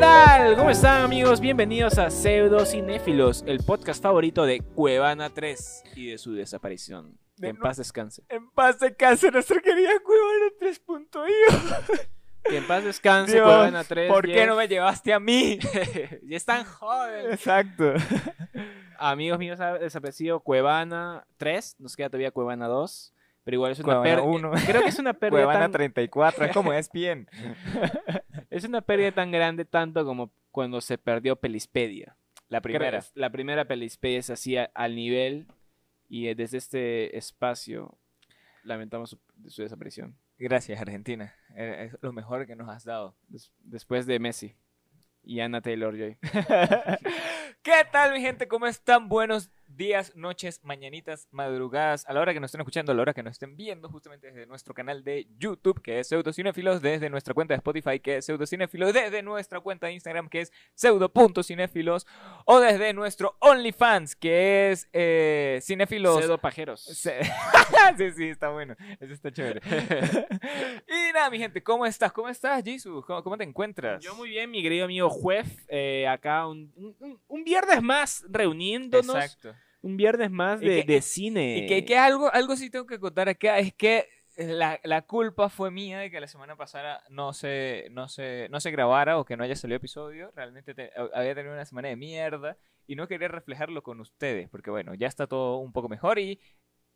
tal? ¿Cómo están amigos? Bienvenidos a Pseudo Cinéfilos, el podcast favorito de Cuevana 3 y de su desaparición. De en no- paz descanse. En paz de casa, nuestra querida Cuevana 3.io. Que en paz descanse Dios, Cuevana 3. ¿por qué no me llevaste a mí? ya están jóvenes. Exacto. Amigos míos, ha desaparecido Cuevana 3. Nos queda todavía Cuevana 2. Pero igual es una pérdida. Creo que es una pérdida Cuevana tan... 34, es como es bien. Es una pérdida tan grande tanto como cuando se perdió Pelispedia. La primera, la primera Pelispedia se hacía al nivel y eh, desde este espacio lamentamos su, su desaparición. Gracias, Argentina. Eh, Es lo mejor que nos has dado. Des- después de Messi y Anna Taylor-Joy. ¿Qué tal, mi gente? ¿Cómo están? Buenos días, noches, mañanitas, madrugadas, a la hora que nos estén escuchando, a la hora que nos estén viendo, justamente desde nuestro canal de YouTube, que es Pseudocinéfilos, desde nuestra cuenta de Spotify, que es Pseudocinéfilos, desde nuestra cuenta de Instagram, que es pseudo.cinéfilos, o desde nuestro OnlyFans, que es eh, Cinéfilos. Pseudo pajeros. Se- sí, sí, está bueno. Eso está chévere. y nada, mi gente, ¿cómo estás? ¿Cómo estás, Jesus? ¿Cómo, cómo te encuentras? Yo muy bien, mi querido amigo Juef, eh, acá un, un- un viernes más reuniéndonos, Exacto. Un viernes más de, que- de cine. Y que, que algo, algo sí tengo que contar acá es que la, la culpa fue mía de que la semana pasada no se, no se, no se grabara o que no haya salido episodio. Realmente te- había tenido una semana de mierda y no quería reflejarlo con ustedes porque bueno, ya está todo un poco mejor y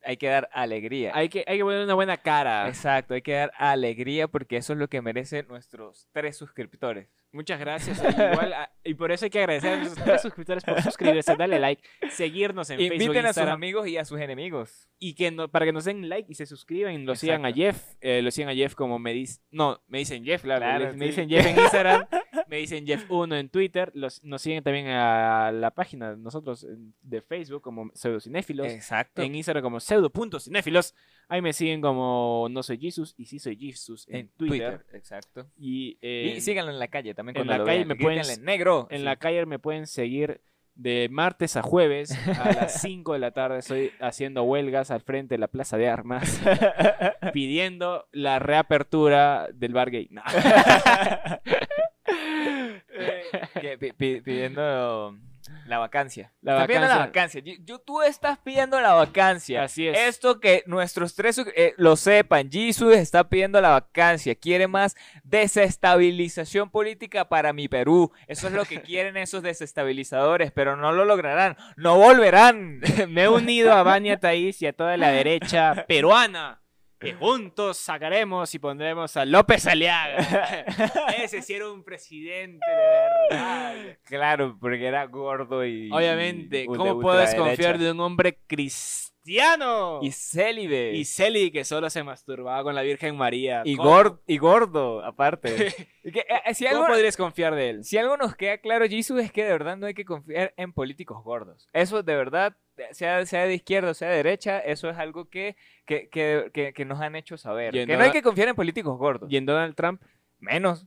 hay que dar alegría. hay, que, hay que poner una buena cara. Exacto, hay que dar alegría porque eso es lo que merecen nuestros tres suscriptores. Muchas gracias. eh, igual, a- y por eso hay que agradecer a nuestros tres suscriptores por suscribirse, darle like, seguirnos en Facebook, Inviten a sus amigos y a sus enemigos. y que no- para que nos den like y se suscriban y lo sigan a. Jeff. eh, lo sigan a Jeff como me dicen. No, me dicen Jeff, claro. Claro, me sí. dicen Jeff en Instagram. me dicen Jeff1 en Twitter. Los, nos siguen también a la página de nosotros en- de Facebook como Pseudocinéfilos. Exacto. En Instagram como pseudo.cinéfilos. Ahí me siguen como no soy Jesus y sí soy Jesus en, en Twitter. Twitter. Exacto. Y, eh, y síganlo en la calle también en cuando la lo calle vean. me pueden- negro. En Sí. la calle me pueden seguir de martes a jueves a las 5 de la tarde. Estoy haciendo huelgas al frente de la Plaza de Armas, pidiendo la reapertura del bar gay. No. Eh, que pi- pi- pidiendo la vacancia. La Estás pidiendo la vacancia. Yo, tú estás pidiendo la vacancia. Así es. Esto que nuestros tres eh, lo sepan, Jesus está pidiendo la vacancia, quiere más desestabilización política para mi Perú. Eso es lo que quieren esos desestabilizadores, pero no lo lograrán, no volverán. Me he unido a Vania Thaís y a toda la derecha peruana. Que juntos sacaremos y pondremos a López Aliaga. Ese sí era un presidente de verdad. Claro, porque era gordo y... Obviamente, y ¿cómo de puedes confiar de un hombre cristiano? Y célibe. Y Celi que solo se masturbaba con la Virgen María. Y, ¿Cómo- gor- y gordo, aparte. Y que, eh, si, ¿Cómo algo, podrías confiar de él? si algo nos queda claro, Jesus, es que de verdad no hay que confiar en políticos gordos. Eso de verdad, sea, sea de izquierda o sea de derecha, eso es algo que, que, que, que- que nos han hecho saber. En Que no hay que confiar en políticos gordos. Y en Donald Trump, Menos,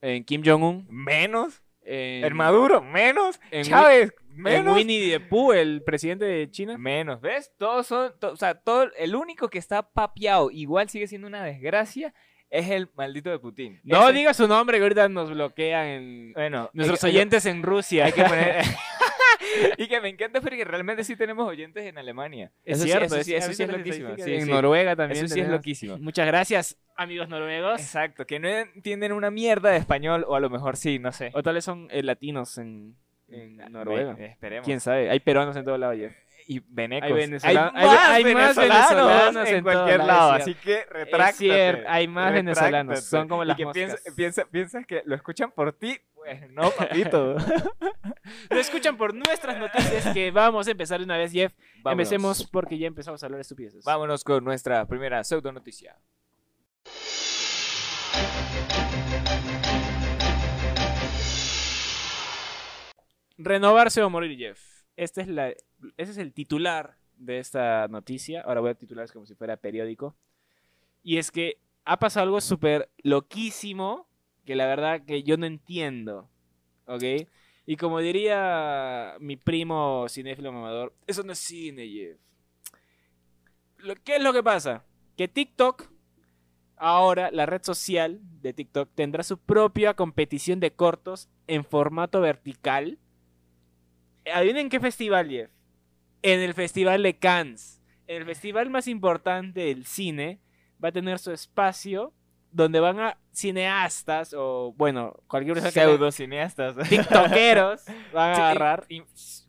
en Kim Jong-un, menos. en, En Maduro, menos. en Chávez, en menos. Winnie the Pooh, el presidente de China. Menos, ¿ves? Todos son, to- o sea, todo, el único que está papeado, igual sigue siendo una desgracia, es el maldito de Putin. No Ese- diga su nombre que ahorita nos bloquean en Bueno, nuestros hay oyentes en Rusia. Hay que poner. y que me encanta porque realmente sí tenemos oyentes en Alemania. Es Eso sí- cierto, eso sí, es- eso sí es loquísimo. sí, en Noruega también. Eso sí es loquísimo. Muchas gracias, amigos noruegos. Exacto, que no entienden una mierda de español, o a lo mejor sí, no sé. O tal vez son eh, latinos en, en Noruega. Ve- esperemos. ¿Quién sabe? Hay peruanos en todo lado ya. Y venecos. Hay venezolanos- Hay, hay- más hay venezolanos, venezolanos en, en cualquier lado, así que retráctate. cierto, hay más venezolanos, son como Y las que moscas. piensa- piensa- piensas que lo escuchan por ti, pues no, papito. Lo escuchan por nuestras noticias que vamos a empezar de una vez, Jeff. Vámonos. Empecemos porque ya empezamos a hablar de estupideces. Vámonos con nuestra primera pseudo noticia. Renovarse o morir, Jeff. Este es el titular de esta noticia. Ahora voy a titular como si fuera periódico. Y es que ha pasado algo súper loquísimo que la verdad que yo no entiendo. ¿Ok? Y como diría mi primo cinéfilo mamador, eso no es cine, ¿Qué es lo que pasa? Que TikTok, ahora la red social de TikTok, tendrá su propia competición de cortos en formato vertical. ¿Adivinen qué festival, Jeff? En el Festival de Cannes. En el festival más importante del cine va a tener su espacio donde van a cineastas o, bueno, cualquier persona Pseudo cineastas. tiktokeros van a agarrar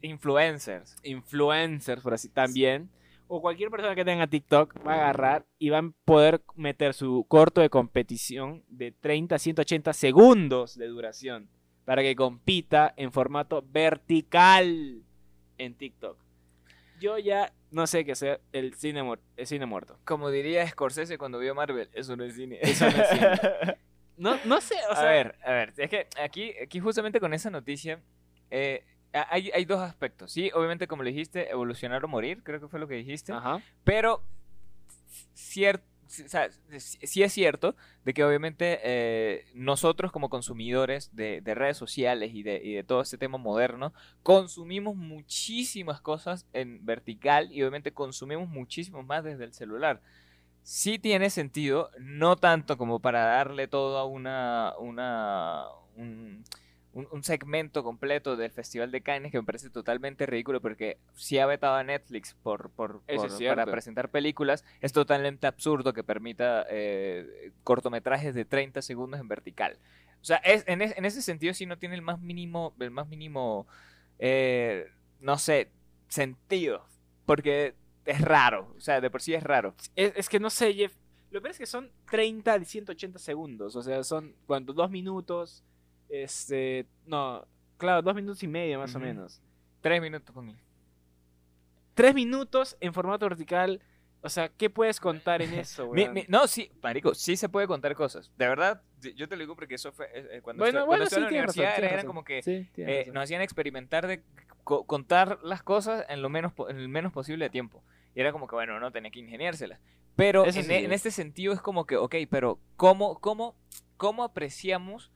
influencers. influencers, por así también, o cualquier persona que tenga TikTok va a agarrar y van a poder meter su corto de competición de 30 a 180 segundos de duración para que compita en formato vertical en TikTok. Yo ya no sé qué sea el cine, muer- el cine muerto. Como diría Scorsese cuando vio Marvel, eso no es cine. Eso no es cine. No, no sé, o a ver, a ver, es que aquí, aquí justamente con esa noticia eh, hay, hay dos aspectos. Sí, obviamente como le dijiste, evolucionar o morir, creo que fue lo que dijiste. ajá. Pero cier- o sea, sí es cierto de que obviamente eh, nosotros como consumidores de, de redes sociales y de, todo este tema moderno, consumimos muchísimas cosas en vertical y obviamente consumimos muchísimo más desde el celular. Sí tiene sentido, no tanto como para darle todo a una, una, un, un- un segmento completo del Festival de Cannes que me parece totalmente ridículo porque si ha vetado a Netflix por, para presentar películas, es totalmente absurdo que permita eh, cortometrajes de 30 segundos en vertical. O sea, es, en, es- en ese sentido sí no tiene el más mínimo, el más mínimo, eh, no sé, sentido. Porque es raro, o sea, de por sí es raro. Es, es que no sé, Jeff. Lo peor es que son 30 a 180 segundos. O sea, son cuando dos minutos. Este. No, claro, dos minutos y medio más o Ujú. menos. Tres minutos con él. Tres minutos en formato vertical. O sea, ¿qué puedes contar en eso, Mi- mi- no, sí, marico, sí se puede contar cosas. De verdad, yo te lo digo porque eso fue eh, eh, cuando, Bueno, estu- bueno, cuando sí, estuve en la razón, universidad eran razón. como que Sí, eh, nos hacían experimentar de co- contar las cosas en lo menos en el menos posible de tiempo. Y era como que, bueno, no tenía que ingeniárselas. Pero en, sí. e- en este sentido es como que, ok, pero ¿cómo, cómo, cómo apreciamos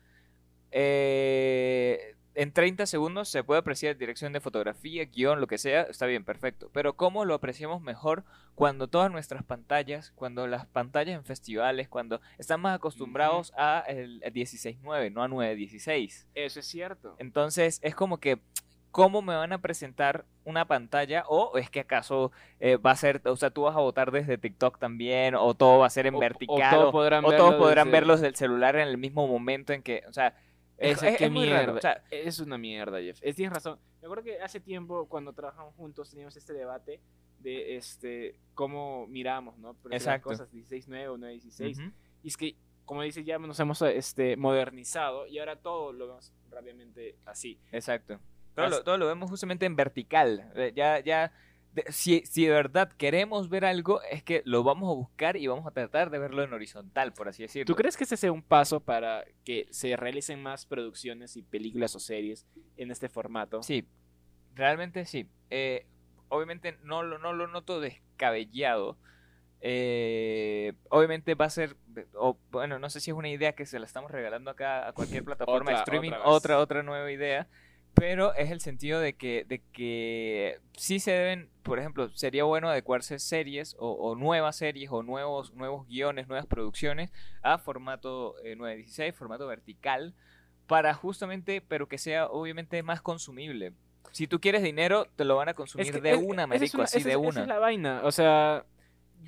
eh, en 30 segundos se puede apreciar dirección de fotografía, guion, lo que sea, está bien, perfecto. Pero ¿cómo lo apreciamos mejor cuando todas nuestras pantallas, cuando las pantallas en festivales, cuando están más acostumbrados a el 16.9, no a 9.16? Eso es cierto. Entonces es como que, ¿cómo me van a presentar una pantalla? ¿O es que acaso eh, va a ser, o sea, tú vas a votar desde TikTok también? ¿O todo va a ser en O- o vertical? todos o- podrán o verlo todos podrán desde- verlos del celular en el mismo momento en que, o sea, Esa, es- qué es muy mierda. raro. O sea, es una mierda, Jeff. Es, tienes razón. Me acuerdo que hace tiempo, cuando trabajamos juntos, teníamos este debate de este cómo miramos, ¿no? Pero las Exacto. cosas 16.9 o 9.16. ujú. Y es que, como dice, ya nos hemos este, modernizado y ahora todo lo vemos rápidamente así. Exacto. Todo As- lo, todo lo vemos justamente en vertical. Eh, Ya, ya, de- si, si de verdad queremos ver algo, es que lo vamos a buscar y vamos a tratar de verlo en horizontal, por así decirlo. ¿Tú crees que este sea un paso para que se realicen más producciones y películas o series en este formato? Sí, realmente sí. Eh, obviamente no lo, no lo noto descabellado. Eh, obviamente va a ser, o, bueno, no sé si es una idea que se la estamos regalando acá a cualquier plataforma de streaming, otra otra, otra nueva idea, pero es el sentido de que, de que sí se deben, por ejemplo, sería bueno adecuarse series o, o nuevas series o nuevos, nuevos guiones, nuevas producciones a formato eh, 916, formato vertical, para justamente, pero que sea obviamente más consumible. Si tú quieres dinero, te lo van a consumir Es que de es- una, esa es marico, una- así esa de esa una. es la vaina. O sea,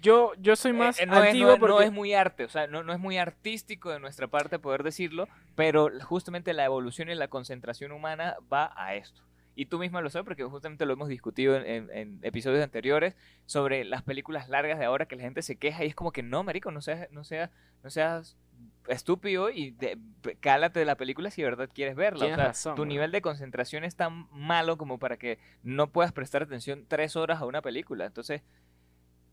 yo, yo soy más Eh, eh, no, es, antiguo no es- no porque... es muy arte, o sea, no, no es muy artístico de nuestra parte poder decirlo, pero justamente la evolución y la concentración humana va a esto. Y tú misma lo sabes porque justamente lo hemos discutido en, en- en episodios anteriores sobre las películas largas de ahora que la gente se queja y es como que no, marico, no seas, no seas, no seas estúpido y de- cálate de la película si de verdad quieres verla. O sea, razón, tu nivel de concentración es tan malo como para que no puedas prestar atención tres horas a una película. Entonces,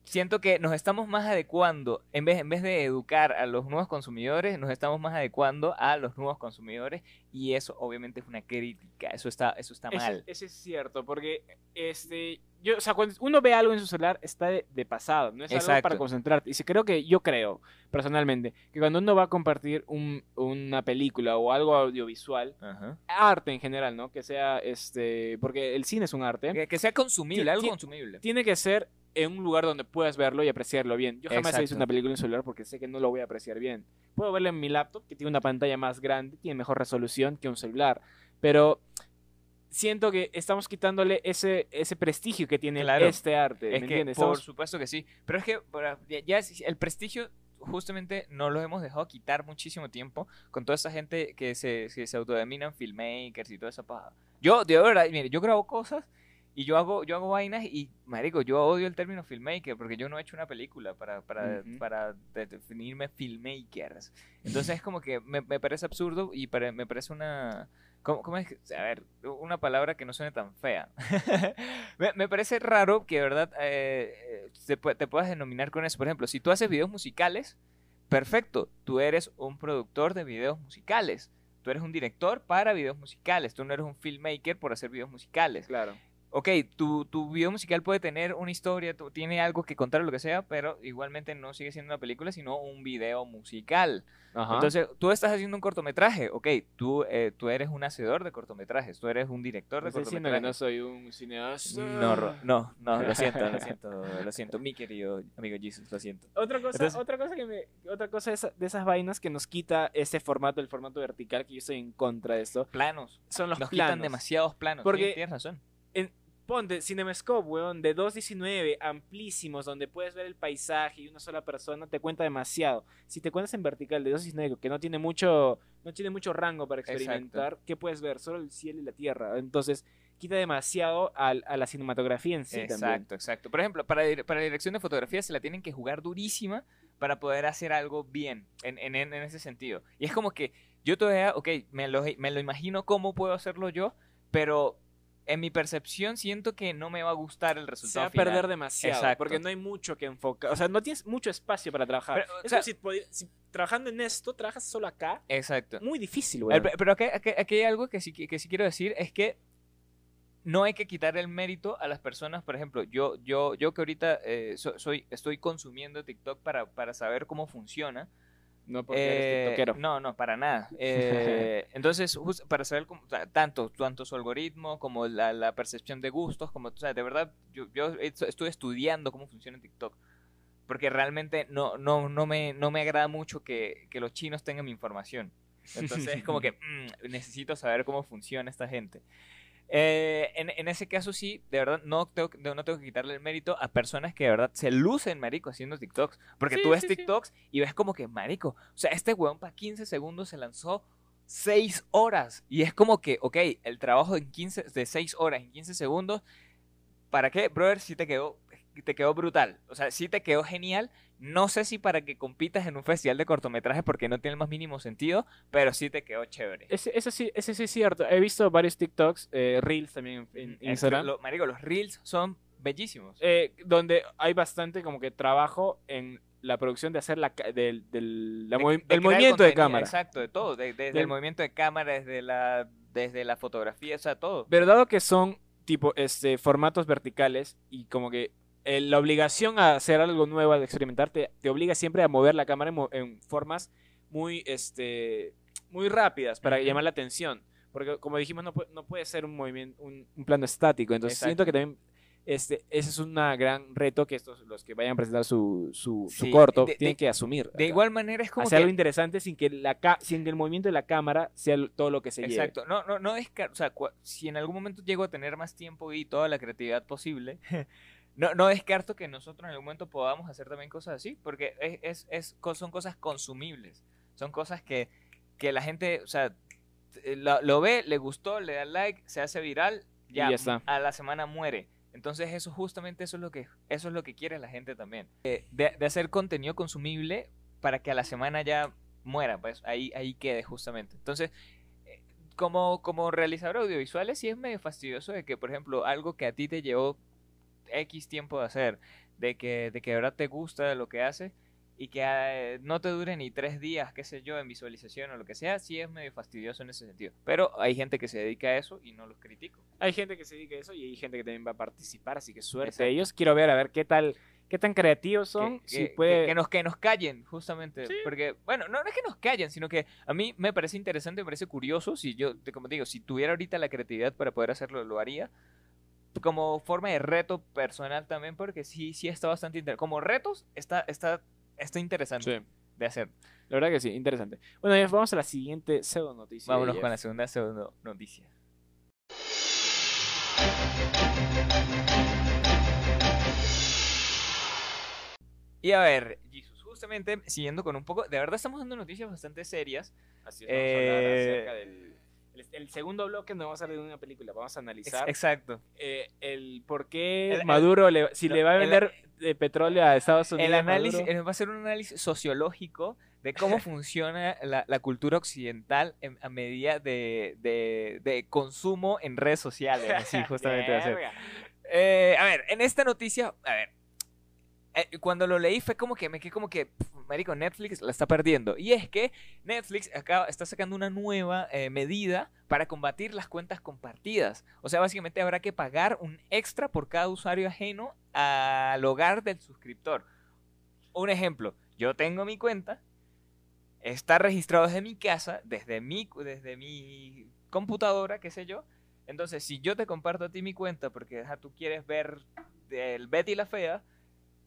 siento que nos estamos más adecuando, en vez, en vez de educar a los nuevos consumidores, nos estamos más adecuando a los nuevos consumidores y eso obviamente es una crítica, eso está, eso está mal. Ese es cierto, porque este, yo, o sea, cuando uno ve algo en su celular está de, de pasado, no es algo para concentrarte. Y si creo que yo creo personalmente que cuando uno va a compartir un- una película o algo audiovisual, Ajá. arte en general, ¿no? Que sea este, porque el cine es un arte. Que, que sea consumible, algo consumible. Tiene que ser en un lugar donde puedas verlo y apreciarlo bien. Yo jamás he visto Exacto. una película en celular porque sé que no lo voy a apreciar bien. Puedo verlo en mi laptop, que tiene una pantalla más grande, tiene mejor resolución que un celular, pero siento que estamos quitándole ese, ese prestigio que tiene Claro. este arte, ¿me Es que, entiendes? por Estamos- supuesto que sí. Pero es que para- ya, el prestigio justamente no lo hemos dejado quitar muchísimo tiempo con toda esa gente que se, que se autodenominan filmmakers y toda esa paja. Yo, de verdad, mire, yo grabo cosas y yo hago, yo hago vainas y, marico, yo odio el término filmmaker porque yo no he hecho una película para, para, Ujú. para de- definirme filmmakers. Entonces es como que me, me parece absurdo y pare- me parece una... ¿Cómo, cómo es? A ver, una palabra que no suene tan fea. me, me parece raro que, de verdad, eh, eh, te, pu- te puedas denominar con eso. Por ejemplo, si tú haces videos musicales, perfecto, tú eres un productor de videos musicales. Tú eres un director para videos musicales. Tú no eres un filmmaker por hacer videos musicales. Claro. Ok, tu, tu video musical puede tener una historia, tu- tiene algo que contar o lo que sea, pero igualmente no sigue siendo una película, sino un video musical. Ajá. Entonces, tú estás haciendo un cortometraje, ok, tú, eh, tú eres un hacedor de cortometrajes, tú eres un director de ¿Me estás diciendo que cortometrajes. no soy un cineasta. No, no, no, lo siento, lo siento, lo siento, mi querido amigo Jesus, lo siento. Otra cosa, Entonces- otra cosa que me, otra cosa esa- de esas vainas que nos quita ese formato, el formato vertical, que yo estoy en contra de esto, Planos, son los nos planos. quitan demasiados planos, Porque- tienes razón. Ponte Cinemascope, weón, de 2.19, amplísimos, donde puedes ver el paisaje y una sola persona, te cuenta demasiado. Si te cuentas en vertical de 2.19, que no tiene mucho, no tiene mucho rango para Exacto. experimentar, ¿qué puedes ver? Solo el cielo y la tierra. Entonces, quita demasiado al- a, la cinematografía en sí exacto, también. exacto. Por ejemplo, para, para dirección de fotografía se la tienen que jugar durísima para poder hacer algo bien en, en, en ese sentido. Y es como que yo todavía, ok, me lo, me lo imagino cómo puedo hacerlo yo, pero en mi percepción siento que no me va a gustar el Se resultado va a final. perder demasiado, Exacto. porque no hay mucho que enfocar, o sea, no tienes mucho espacio para trabajar. Pero, o sea- si, trabajando en esto, trabajas solo acá, Exacto. muy difícil, El- weón. Pero aquí, aquí- aquí hay algo que sí, que sí quiero decir, es que no hay que quitar el mérito a las personas, por ejemplo, yo, yo, yo que ahorita eh, so- soy, estoy consumiendo TikTok para, para saber cómo funciona. No porque eh, eres tiktokero. no, no, para nada. Eh, entonces, jus- para saber cómo, tanto, tanto su algoritmo como la, la percepción de gustos, como, o sea, de verdad, yo, yo est- estoy estudiando cómo funciona TikTok. Porque realmente no, no, no, me, no me agrada mucho que, que los chinos tengan mi información. Entonces es como que mm, necesito saber cómo funciona esta gente. Eh, en, en ese caso sí, de verdad, no tengo, que- no tengo que quitarle el mérito a personas que de verdad se lucen, marico, haciendo TikToks. Porque Sí, tú ves sí, sí. TikToks y ves como que, marico, o sea, este weón para 15 segundos se lanzó 6 horas. Y es como que, ok, el trabajo en 15, de 6 horas en 15 segundos, ¿para qué, brother? Sí te quedó, te quedó brutal. O sea, sí te quedó genial. No sé si para que compitas en un festival de cortometrajes porque no tiene el más mínimo sentido, pero sí te quedó chévere. Ese, sí, ese sí es cierto. He visto varios TikToks, eh, Reels también en, en que Instagram, lo- marico, los reels son bellísimos. eh, donde hay bastante como que trabajo en la producción de hacer la, del, del, la De- movi- de el crear movimiento de cámara. Exacto, de todo. de- desde Del- el movimiento de cámara, desde la, desde la fotografía, o sea, todo. Pero dado que son tipo este formatos verticales y como que eh, la obligación a hacer algo nuevo, a experimentar, te, te obliga siempre a mover la cámara en, en formas muy, este, muy rápidas para Ujú. llamar la atención. Porque como dijimos, no, puede- no puede ser un movimiento, un, un plano estático. Entonces Exacto. siento que también este, ese es un gran reto que estos, los que vayan a presentar su, su, su Sí, corto, de- tienen de- que asumir. De acá. igual manera es como Hacer que... algo interesante sin que, la sin que el movimiento de la cámara sea todo lo que se lleve. Exacto, no, no, no descar- o sea, si en algún momento llego a tener más tiempo y toda la creatividad posible, no, no descarto que nosotros en algún momento podamos hacer también cosas así, porque es, es, es son cosas consumibles, son cosas que, que la gente, o sea, t- lo, lo ve, le gustó, le da like, se hace viral, ya, ya está. a la semana muere. Entonces eso justamente eso es lo que eso es lo que quiere la gente también. Eh, de, de hacer contenido consumible para que a la semana ya muera, pues ahí, ahí quede justamente. Entonces, eh, como, como realizador audiovisuales sí es medio fastidioso de que, por ejemplo, algo que a ti te llevó X tiempo de hacer, de que, de que de verdad te gusta lo que haces y que eh, no te dure ni tres días, qué sé yo, en visualización o lo que sea, sí es medio fastidioso en ese sentido. Pero hay gente que se dedica a eso y no los critico. Hay gente que se dedica a eso y hay gente que también va a participar, así que suerte Exacto. a ellos. Quiero ver a ver qué tal, qué tan creativos son. que, si que- puede... que- que nos, que nos callen, justamente. Sí. Porque, bueno, no, no es que nos callen, sino que a mí me parece interesante, me parece curioso. Si yo, como te digo, si tuviera ahorita la creatividad para poder hacerlo, lo haría. Como forma de reto personal también, porque sí, sí está bastante interesante. Como retos, está, está, está interesante Sí. de hacer. La verdad que sí, interesante. Bueno, Jeff, vamos a la siguiente pseudo noticia. Vámonos con la segunda, segunda noticia. Y a ver, Jesus, justamente siguiendo con un poco, de verdad estamos dando noticias bastante serias. Así es, vamos a hablar Eh, acerca del el, el segundo bloque no vamos a hablar de una película, vamos a analizar Exacto. eh, el por qué El- el- Maduro, le- si no, le va a el- vender eh, petróleo a Estados Unidos. El análisis, Maduro. eh, va a ser un análisis sociológico de cómo funciona la, la cultura occidental en- a medida de, de- de consumo en redes sociales. Así justamente va a ser. Eh, a ver, en esta noticia, a ver, eh, cuando lo leí fue como que me quedé como que, marico, Netflix la está perdiendo. Y es que Netflix acá está sacando una nueva eh, medida para combatir las cuentas compartidas. O sea, básicamente habrá que pagar un extra por cada usuario ajeno al hogar del suscriptor. Un ejemplo, yo tengo mi cuenta, está registrado desde mi casa, desde mi, desde mi computadora, qué sé yo. Entonces, si yo te comparto a ti mi cuenta porque ajá, tú quieres ver el Betty la Fea,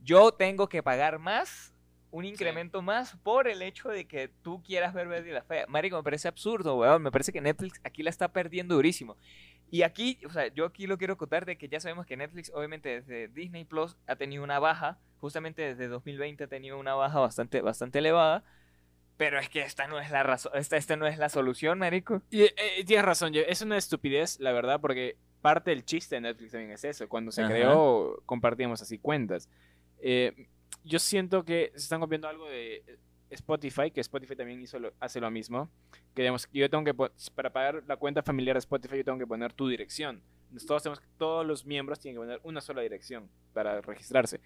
yo tengo que pagar más, un incremento más por el hecho de que tú quieras ver Betty la Fea. Marico, me parece absurdo, weón. Me parece que Netflix aquí la está perdiendo durísimo. Y aquí, o sea, yo aquí lo quiero contar de que ya sabemos que Netflix, obviamente desde Disney Plus ha tenido una baja, justamente desde 2020 ha tenido una baja bastante, bastante elevada. Pero es que esta no es la razón, esta, esta no es la solución, marico. Y, eh, tienes razón, es una estupidez, la verdad, porque parte del chiste de Netflix también es eso. Cuando se Ajá. creó, compartíamos así cuentas. Eh, yo siento que se están copiando algo de Spotify, que Spotify también hizo lo- hace lo mismo. Que digamos, yo tengo que, para pagar la cuenta familiar de Spotify, yo tengo que poner tu dirección. Entonces, Todos, tenemos, todos los miembros tienen que poner una sola dirección para registrarse.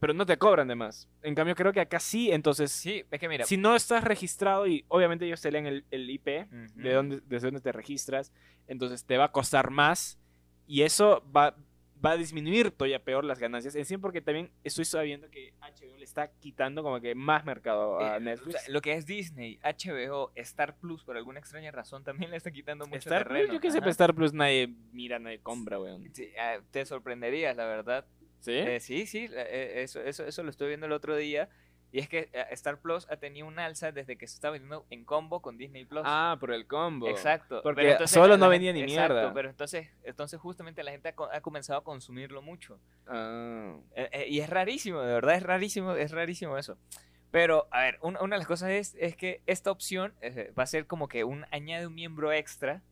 Pero no te cobran de más. En cambio, creo que acá sí, entonces, Sí, es que mira. si no estás registrado y obviamente ellos te leen el, el IP, Ujú. de dónde, desde dónde te registras, entonces te va a costar más y eso va, va a disminuir todavía peor las ganancias. En sí, porque también estoy sabiendo que HBO le está quitando como que más mercado a Eh, Netflix. o sea, lo que es Disney, HBO, Star Plus, por alguna extraña razón, también le está quitando mucho Star Plus, terreno. yo qué sé, Star Plus nadie mira, nadie compra, weón. Sí, ah, te sorprenderías, la verdad. ¿Sí? Eh, sí, sí, eh, eso, eso, eso lo estoy viendo el otro día. Y es que eh, Star Plus ha tenido un alza desde que se está vendiendo en combo con Disney Plus. ah, por el combo. Exacto. Porque pero entonces solo no venía ni exacto, mierda. Pero entonces, entonces justamente la gente ha, co- ha comenzado a consumirlo mucho. Ah. Eh, eh, y es rarísimo, de verdad es rarísimo, es rarísimo eso. Pero, a ver, un- una de las cosas es, es que esta opción eh, va a ser como que un añade un miembro extra.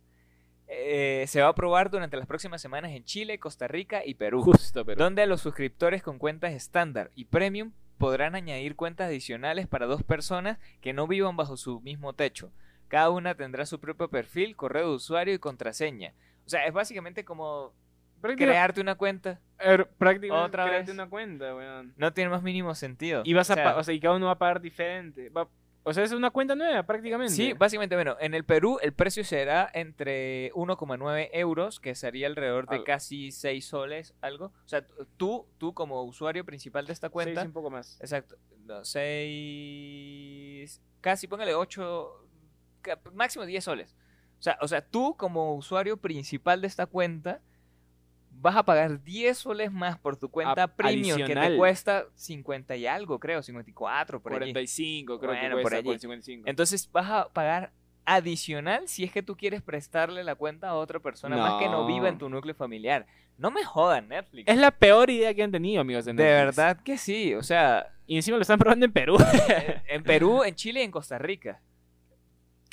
Eh, se va a probar durante las próximas semanas en Chile, Costa Rica y Perú. Justo, pero. Donde los suscriptores con cuentas estándar y premium podrán añadir cuentas adicionales para dos personas que no vivan bajo su mismo techo. Cada una tendrá su propio perfil, correo de usuario y contraseña. O sea, es básicamente como crearte una cuenta. er, prácticamente Otra créate vez. una cuenta, weón. No tiene más mínimo sentido. Y vas a O sea, pa- o sea, y cada uno va a pagar diferente. Va- o sea, es una cuenta nueva prácticamente. Sí, básicamente, bueno, en el Perú el precio será entre 1,9 euros, que sería alrededor de Algo. casi 6 soles, algo. O sea, tú, tú como usuario principal de esta cuenta, y un poco más. exacto, 6, casi póngale 8, máximo 10 soles. O sea, o sea, tú como usuario principal de esta cuenta vas a pagar 10 soles más por tu cuenta A- premium que adicional. te cuesta 50 y algo, creo, 54 por allí. 45, creo Bueno, que por cuesta, allí. 55. Entonces vas a pagar adicional si es que tú quieres prestarle la cuenta a otra persona más que no viva en No. tu núcleo familiar. No me jodan, Netflix. Es la peor idea que han tenido, amigos de de Netflix. verdad que sí. O sea, Y encima lo están probando en Perú. en Perú, en Chile y en Costa Rica.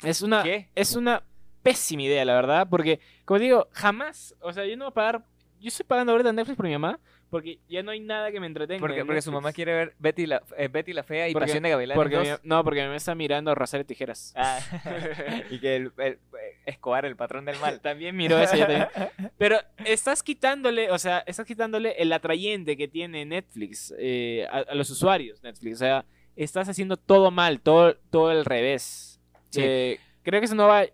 es una ¿Qué? es una pésima idea, la verdad, porque como digo, jamás, o sea, yo no voy a pagar yo estoy pagando ahorita Netflix por mi mamá porque ya no hay nada que me entretenga. Porque, su mamá quiere ver Betty la, eh, Betty la Fea y Porque- Pasión de Gavilanes porque 2. mi- no, porque mi mamá está mirando Rosario Tijeras. Ah, y que el, el- Escobar, el patrón del mal. También miró eso yo también. Pero estás quitándole, o sea, estás quitándole el atrayente que tiene Netflix eh, a, a los usuarios Netflix. O sea, estás haciendo todo mal, todo, todo al revés. Sí. Eh, creo que eso no va.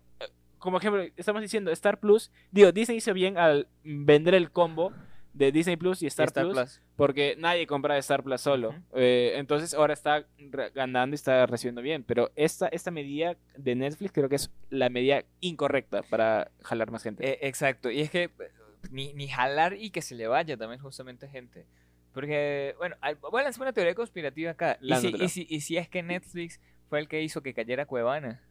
Como ejemplo, estamos diciendo Star Plus. Digo, Disney hizo bien al vender el combo de Disney Plus y Star, Star Plus, Plus. porque nadie compra Star Plus solo. Eh, entonces ahora está ganando y está recibiendo bien. Pero esta, esta medida de Netflix creo que es la medida incorrecta para jalar más gente. Eh, exacto. Y es que, ni, ni jalar y que se le vaya también justamente gente. Porque, bueno, al- voy a lanzar una teoría conspirativa acá. ¿Y si, y, si, y si es que Netflix fue el que hizo que cayera Cuevana?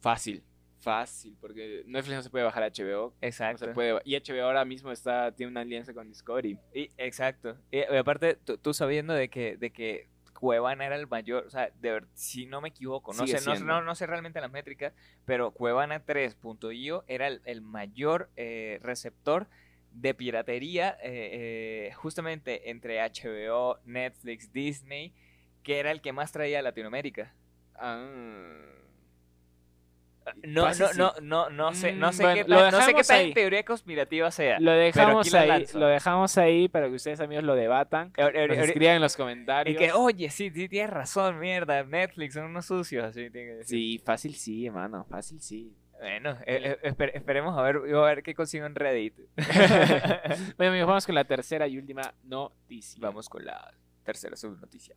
Fácil, fácil, porque Netflix no se puede bajar a HBO. No Exacto. se puede, y HBO ahora mismo está, tiene una alianza con Discovery. Y, exacto. Y, aparte, tú, sabiendo de que, de que Cuevana era el mayor, o sea, de ver, si no me equivoco, no Sigue sé, no, no, no sé realmente las métricas, pero Cuevana 3.io era el, el mayor eh, receptor de piratería eh, eh, justamente entre HBO, Netflix, Disney, que era el que más traía a Latinoamérica. Ah. No, no, no, no, no sé, no sé bueno, qué lo no sé qué tan teoría conspirativa sea. Lo dejamos la ahí, lo dejamos ahí para que ustedes amigos lo debatan. Escriban en los Y comentarios. que, oye, sí, sí, tienes razón, mierda, Netflix son unos sucios, así tiene que decir. Sí, fácil sí, hermano, fácil sí. Bueno, eh, eh, esper- esperemos a ver, a ver qué consigo en Reddit. Bueno amigos, vamos con la tercera y última noticia. Vamos con la tercera subnoticia.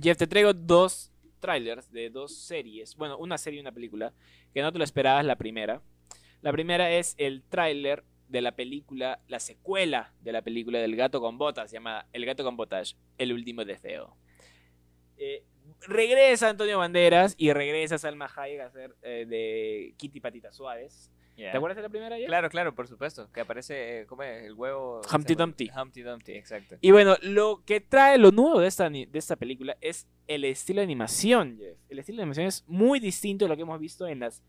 Jeff, te traigo dos trailers de dos series. Bueno, una serie y una película. Que no te lo esperabas la primera. La primera es el tráiler de la película, la secuela de la película del gato con botas, llamada El gato con botas, El último deseo. Eh, regresa Antonio Banderas y regresa Salma Hayek a hacer eh, de Kitty Patitas ¿Te acuerdas de la primera ya? Claro, claro, por supuesto. Que aparece, eh, ¿cómo es? El huevo. Humpty Dumpty. Humpty Dumpty, exacto. Y bueno, lo que trae lo nuevo de esta, de esta película es el estilo de animación, Jeff. El estilo de animación es muy distinto a lo que hemos visto en las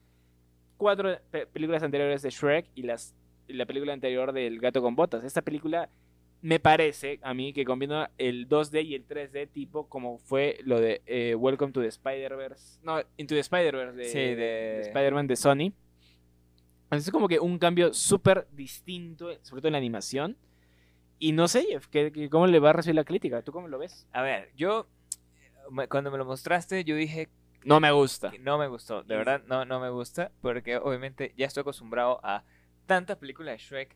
cuatro pe- películas anteriores de Shrek y las, la película anterior del Gato con Botas. Esta película me parece a mí que combina el 2D y el 3D tipo como fue lo de eh, Welcome to the Spider-Verse. No, Into the Spider-Verse de, Sí, de- de Spider-Man de Sony. Es como que un cambio súper distinto, sobre todo en la animación. Y no sé, Jeff, ¿qué- ¿cómo le va a recibir la crítica? ¿Tú cómo lo ves? A ver, yo, cuando me lo mostraste, yo dije No me gusta. no me gustó. De verdad, no, no me gusta. Porque obviamente ya estoy acostumbrado a tantas películas de Shrek,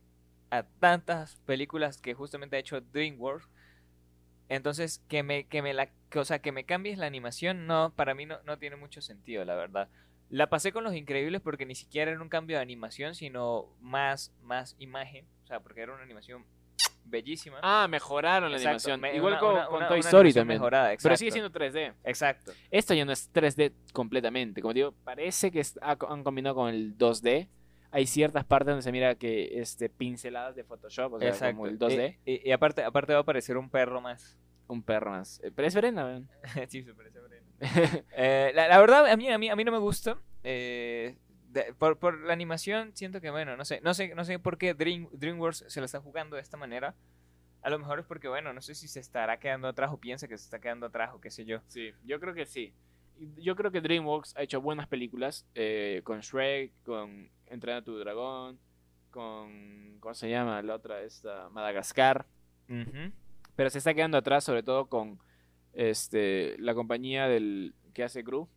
a tantas películas que justamente ha hecho DreamWorks. Entonces, que me, que me la, que, o sea, que me cambies la animación, no, para mí no, no tiene mucho sentido, la verdad. La pasé con Los Increíbles porque ni siquiera era un cambio de animación, sino más, más imagen. O sea, porque era una animación bellísima. Ah, mejoraron la Exacto, animación. me- Igual una- con, una- con una- Toy Story también. mejorada, Pero sigue siendo 3D. Exacto. Esto ya no es 3D completamente. Como digo, parece que han combinado con el 2D. Hay ciertas partes donde se mira que este, pinceladas de Photoshop, o sea, Exacto. como el 2D. Y, y- y aparte, aparte va a aparecer un perro más. Un perro más. Eh, Pero es Verena, weón. sí, se parece a. Eh, la, la verdad, a mí, a mí, a mí no me gusta. eh, de- por, por la animación, siento que, bueno, no sé, no sé, no sé por qué Dream, DreamWorks se lo está jugando de esta manera. A lo mejor es porque, bueno, no sé si se estará quedando atrás o piensa que se está quedando atrás o qué sé yo. Sí, yo creo que sí. Yo creo que DreamWorks ha hecho buenas películas eh, con Shrek, con Entrena a tu dragón, con ¿cómo se llama la otra esta Madagascar, pero se está quedando atrás sobre todo con este la compañía del que hace Gru.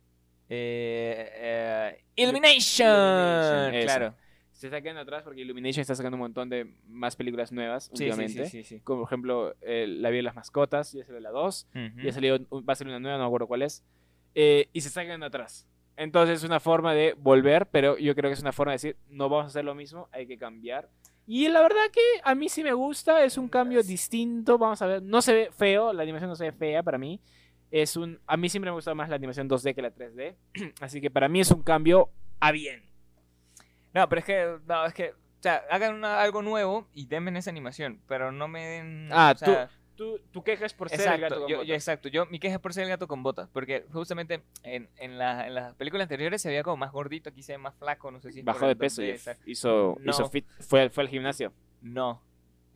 Eh, eh, Illumination. Illumination, claro. Se está quedando atrás porque Illumination está sacando un montón de más películas nuevas Sí, últimamente. sí, sí, sí. Como por ejemplo eh, La vida de las mascotas, ya salió la 2. Ujú. Ya salió, va a salir una nueva, no me acuerdo cuál es. Eh, y se está quedando atrás. Entonces es una forma de volver, pero yo creo que es una forma de decir, no vamos a hacer lo mismo, hay que cambiar. Y la verdad que a mí sí me gusta, es un cambio distinto, vamos a ver, no se ve feo, la animación no se ve fea para mí. Es un, a mí siempre me gusta más la animación 2D que la 3D, así que para mí es un cambio a bien. No, pero es que, no, es que, o sea, hagan una- algo nuevo y denme esa animación, pero no me den. Ah, o sea, Tú, tú quejas por ser Exacto, el gato con yo, botas. yo- exacto. Yo, mi queja es por ser el gato con botas. Porque justamente en, en, la- en las películas anteriores se veía como más gordito, aquí se ve más flaco, no sé si Bajó de peso, 2D, Jeff. exacto. hizo, No. hizo fit, fue, fue al gimnasio. No.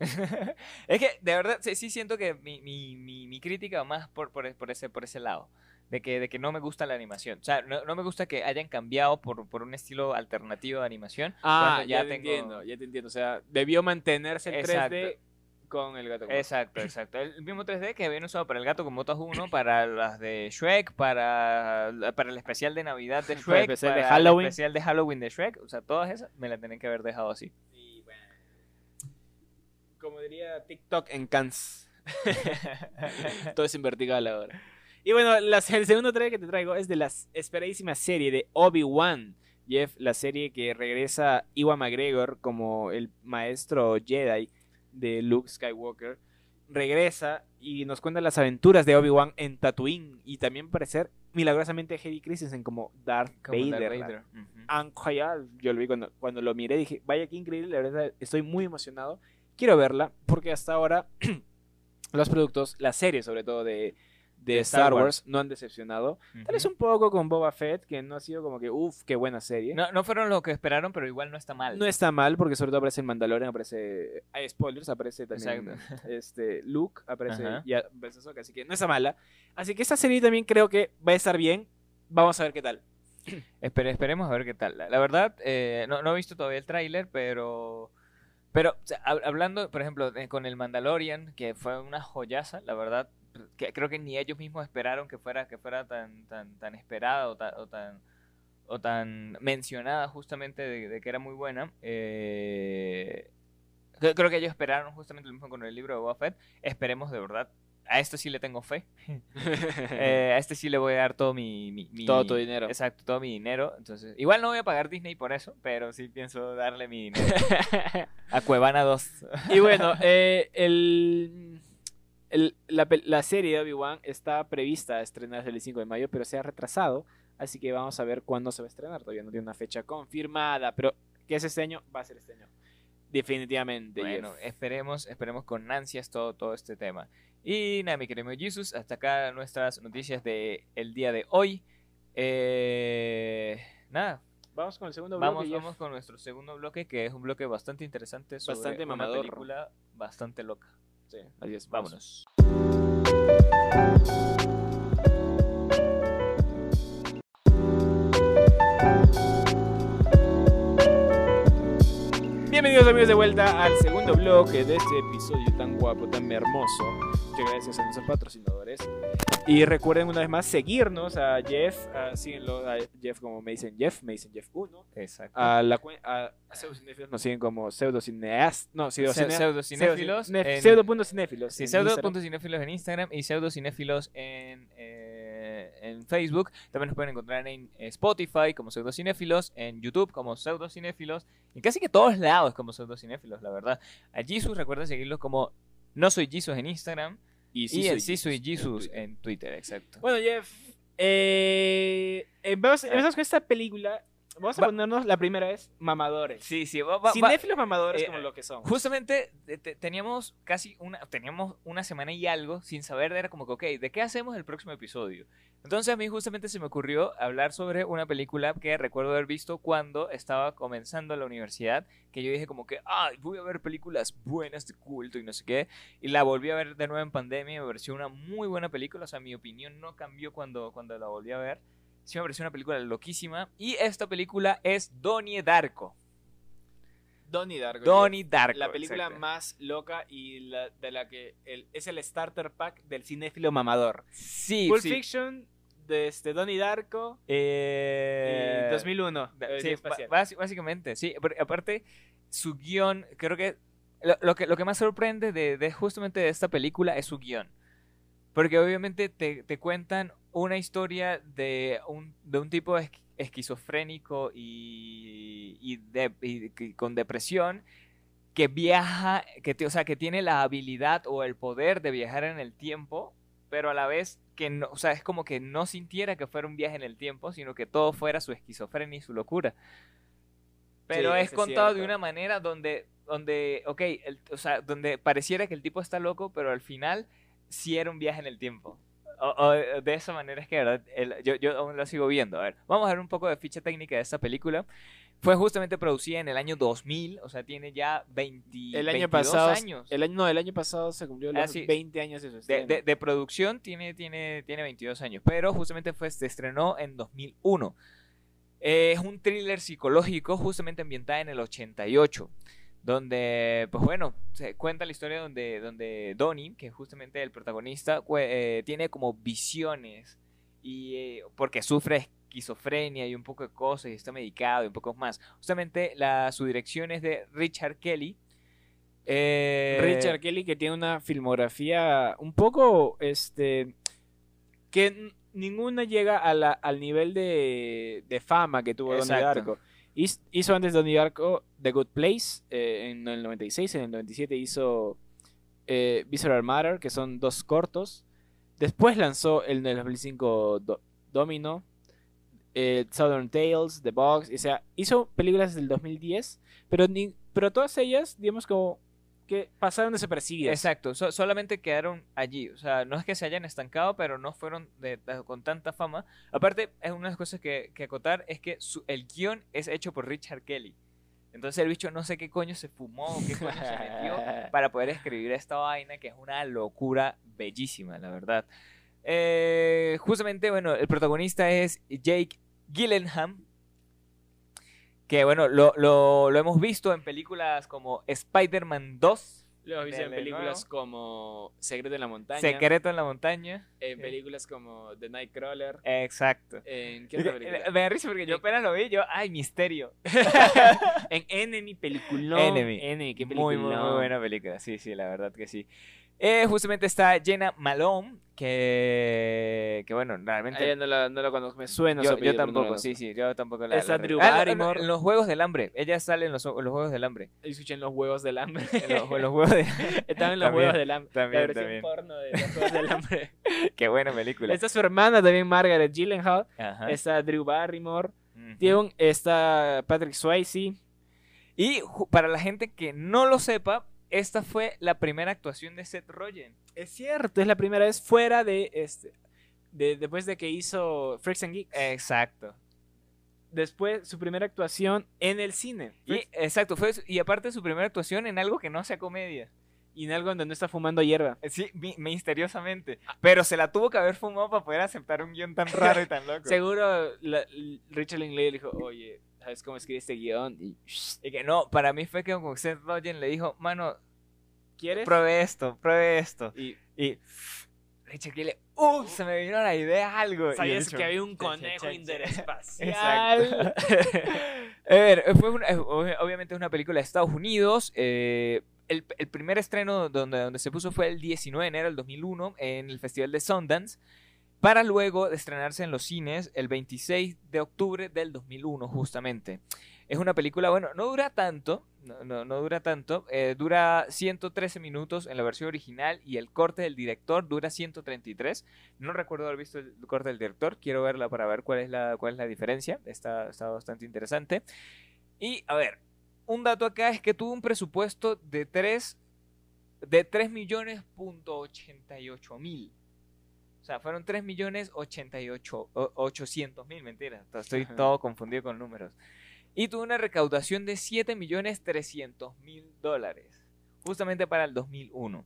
es que de verdad sí, sí siento que mi, mi, mi, mi crítica va más por, por, por ese, por ese lado. De que, de que no me gusta la animación. O sea, no, no me gusta que hayan cambiado por, por un estilo alternativo de animación. Ah, ya, ya te tengo- entiendo, ya te entiendo. O sea, debió mantenerse el Exacto. 3D con el gato con botas. Exacto, exacto. El mismo 3D que habían usado para el gato con botas 1, para las de Shrek, para, para el especial de Navidad de Shrek, Para el especial de Halloween. el especial de Halloween de Shrek. O sea, todas esas me las tienen que haber dejado así. Y bueno, como diría TikTok en Cans. Todo es en vertical ahora. Y bueno, las- el segundo trailer que te traigo es de la esperadísima serie de Obi-Wan. Jeff, la serie que regresa Iwan McGregor como el maestro Jedi de Luke Skywalker. Regresa y nos cuenta las aventuras de Obi-Wan en Tatooine. Y también parecer milagrosamente Heavy Christensen como Darth Como Darth Vader. la- Vader. Ujú. Incroyable. Yo lo vi cuando, cuando lo miré, dije, vaya qué increíble, la verdad, estoy muy emocionado. Quiero verla, porque hasta ahora los productos, la serie sobre todo de, de De Star, Star Wars. Wars. no han decepcionado. Tal vez un poco con Boba Fett, que no ha sido como que, uff, qué buena serie. No, No, no fueron lo que esperaron, pero igual no está mal. está mal, porque sobre todo aparece el Mandalorian, aparece... Hay spoilers, aparece también Exacto. este, Luke, aparece Ajá. ya aparece Ahsoka, así que no está mala. Así que esta serie también creo que va a estar bien. Vamos a ver qué tal. Espere- esperemos a ver qué tal. La, la verdad, eh, no, no he visto todavía el tráiler, pero... Pero o sea, hab- hablando, por ejemplo, de- con el Mandalorian, que fue una joyaza, la verdad, que creo que ni ellos mismos esperaron que fuera, que fuera tan, tan, tan esperada o tan, o tan, o tan mencionada justamente de, de que era muy buena. Eh, cre- creo que ellos esperaron justamente lo mismo con el libro de Boba Fett. Esperemos de verdad. A esto sí le tengo fe. Eh, a este sí le voy a dar todo mi, mi- mi- Todo tu dinero. Exacto, todo mi dinero. Entonces, igual no voy a pagar Disney por eso, pero sí pienso darle mi dinero a Cuevana 2. Y bueno, eh, el, el- la, la serie de Obi-Wan está prevista a estrenarse el 5 de mayo, pero se ha retrasado. Así que vamos a ver cuándo se va a estrenar. Todavía no tiene una fecha confirmada, pero que es este año, va a ser este año. Definitivamente. Bueno, Jeff. esperemos, esperemos con ansias todo, todo este tema. Y nada, mi querido Jesus, hasta acá nuestras noticias del el día de hoy. Eh, nada, Vamos con el segundo vamos, bloque, Jeff. vamos con nuestro segundo bloque, que es un bloque bastante interesante sobre Bastante una película bastante loca. Sí, así es, Vámonos. Bienvenidos amigos de vuelta al segundo bloque de este episodio tan guapo, tan hermoso. Muchas gracias a nuestros patrocinadores. Y recuerden una vez más seguirnos a Jeff, a, síguenlo a Jeff como me dicen Jeff, me dicen Jeff 1. Exacto. A la a, a pseudocinéfilos nos siguen como pseudocineast, no, Pseudocinéfilos. en- Pseudo.cinéfilos. Sí, en pseudo.cinéfilos en Instagram y pseudocinéfilos en, eh, en Facebook. También nos pueden encontrar en Spotify como pseudocinéfilos, en YouTube como pseudocinéfilos, y casi que todos lados como pseudocinéfilos, la verdad. A Jesus recuerden seguirlos como No Soy Jesus en Instagram Y y, sí el Soy en Jesus Twitter. en Twitter, exacto. Bueno, Jeff, eh, eh, vamos- empezamos con esta película. Vamos a Va- ponernos la primera vez mamadores. Sí, sí, va- va- Cinéfilos mamadores eh, como lo que son. Justamente te- te- teníamos casi una, teníamos una semana y algo sin saber, era como que, ok, ¿de qué hacemos el próximo episodio? Entonces a mí justamente se me ocurrió hablar sobre una película que recuerdo haber visto cuando estaba comenzando la universidad, que yo dije como que, ay, voy a ver películas buenas de culto y no sé qué, y la volví a ver de nuevo en pandemia y me pareció una muy buena película, o sea, mi opinión no cambió cuando, cuando la volví a ver. Sí me pareció una película loquísima. Y esta película es Donnie Darko. Donnie Darko. Donnie Darko. La película exacto. más loca y la, de la que el- es el starter pack del cinéfilo mamador. Sí, Pulp sí. Fiction de este Donnie Darko Eh, y 2001. da- eh, sí, básicamente, sí. Aparte, su guion, creo que lo, lo que lo que más sorprende de, de justamente de esta película es su guion. Porque obviamente te, te cuentan una historia de un, de un tipo es- esquizofrénico y, y de- y que- con depresión que viaja, que, te- o sea, que tiene la habilidad o el poder de viajar en el tiempo, pero a la vez que no, o sea, es como que no sintiera que fuera un viaje en el tiempo, sino que todo fuera su esquizofrenia y su locura. Pero Sí, es contado de una manera donde, donde, ok, el- o sea, donde pareciera que el tipo está loco, pero al final sí era un viaje en el tiempo. O- o de esa manera es que, ¿verdad? El- yo, yo aún lo sigo viendo. A ver, vamos a ver un poco de ficha técnica de esta película. Fue justamente producida en el año 2000, o sea, tiene ya 20, El año 22 pasado, años. el año, no, el año pasado se cumplió Ah, los sí. 20 años de su De, estreno. de- de producción tiene, tiene, tiene 22 años, pero justamente fue, se estrenó en 2001. Eh, es un thriller psicológico justamente ambientada en el 88, donde, pues bueno, se cuenta la historia donde, donde Donnie, que es justamente el protagonista, eh, tiene como visiones, y eh, porque sufre esquizofrenia y un poco de cosas, y está medicado y un poco más. Justamente la, su dirección es de Richard Kelly. Eh, Richard Kelly que tiene una filmografía un poco este que ninguna llega a la- al nivel de, de fama que tuvo Donnie Exacto. Darko. Hiz- Hizo antes Donnie Darko The Good Place eh, en el 96, en el 97 hizo eh, Visceral Matter, que son dos cortos. Después lanzó el del 2005 Do- Domino, eh, Southern Tales, The Box, o sea, hizo películas del 2010, pero, ni, pero todas ellas, digamos, como que pasaron desapercibidas. Exacto, so- solamente quedaron allí. O sea, no es que se hayan estancado, pero no fueron de- de- con tanta fama. Aparte, es una de las cosas que, que acotar es que su- el guion es hecho por Richard Kelly. Entonces el bicho no sé qué coño se fumó, qué coño se metió para poder escribir esta vaina que es una locura bellísima, la verdad. Eh, justamente, bueno, el protagonista es Jake Gyllenhaal, que bueno, lo, lo- lo hemos visto en películas como Spider-Man 2, Lo hemos visto en películas nuevo. como Secreto en la Montaña, Secreto en la Montaña. en Sí. películas como The Nightcrawler, Exacto. en ¿qué otra película? Me da risa porque yo apenas lo vi, yo, ay, misterio. en Enemy película. Enemy. Enemy, qué Muy, muy, muy peliculón. buena película. Sí, sí, la verdad que sí. Eh, justamente está Jenna Malone, que, que bueno, realmente... Ah, ya no la, no la conozco, me suena su Yo, no tampoco, sí, sí, yo tampoco la. Está la- Drew Ah, no, en los Juegos del Hambre. Ella sale en los, en los Juegos del Hambre. Escuchen los huevos del hambre. En los, en los Juegos de... Estaban en los También, huevos del hambre. también, la versión también. porno de los huevos del hambre. Qué buena película. Está su hermana también, Margaret Gyllenhaal. Ajá. Está Drew Barrymore. Ujú. Tiene- Está Patrick Swayze. Y para la gente que no lo sepa, esta fue la primera actuación de Seth Rogen. Es cierto, es la primera vez fuera de este. De, después de que hizo Freaks and Geeks. Exacto. Después, su primera actuación en el cine. Y, exacto, fue y aparte su primera actuación en algo que no sea comedia. Y en algo donde no está fumando hierba. Eh, Sí, mi- misteriosamente. Pero se la tuvo que haber fumado para poder aceptar un guion tan raro y tan loco. Seguro la- Richard Linklater dijo, oye, ¿sabes cómo escribe este guion? Y, Y que no, para mí fue que como Seth Rogen le dijo, mano, ¿Quieres? pruebe esto, pruebe esto. Y Y Richard ¡uh! Se me vino la idea algo. Sabías que había un conejo interespacial. A ver, fue una- obvi- obviamente es una película de Estados Unidos. eh, el, el primer estreno donde, donde se puso fue el 19 de enero del 2001 en el Festival de Sundance. Para luego estrenarse en los cines el 26 de octubre del 2001, justamente. Es una película, bueno, no dura tanto, no, no, no dura tanto, eh, dura 113 minutos en la versión original y el corte del director dura 133. No recuerdo haber visto el corte del director, quiero verla para ver cuál es la, cuál es la diferencia, está, está bastante interesante. Y a ver, un dato acá es que tuvo un presupuesto de 3, de 3 millones punto 88 mil. Sea, fueron 3 millones 88, o- 800 mil, mentira, estoy Ajá. todo confundido con números. Y tuvo una recaudación de 7 millones 300 mil dólares, justamente para el 2001.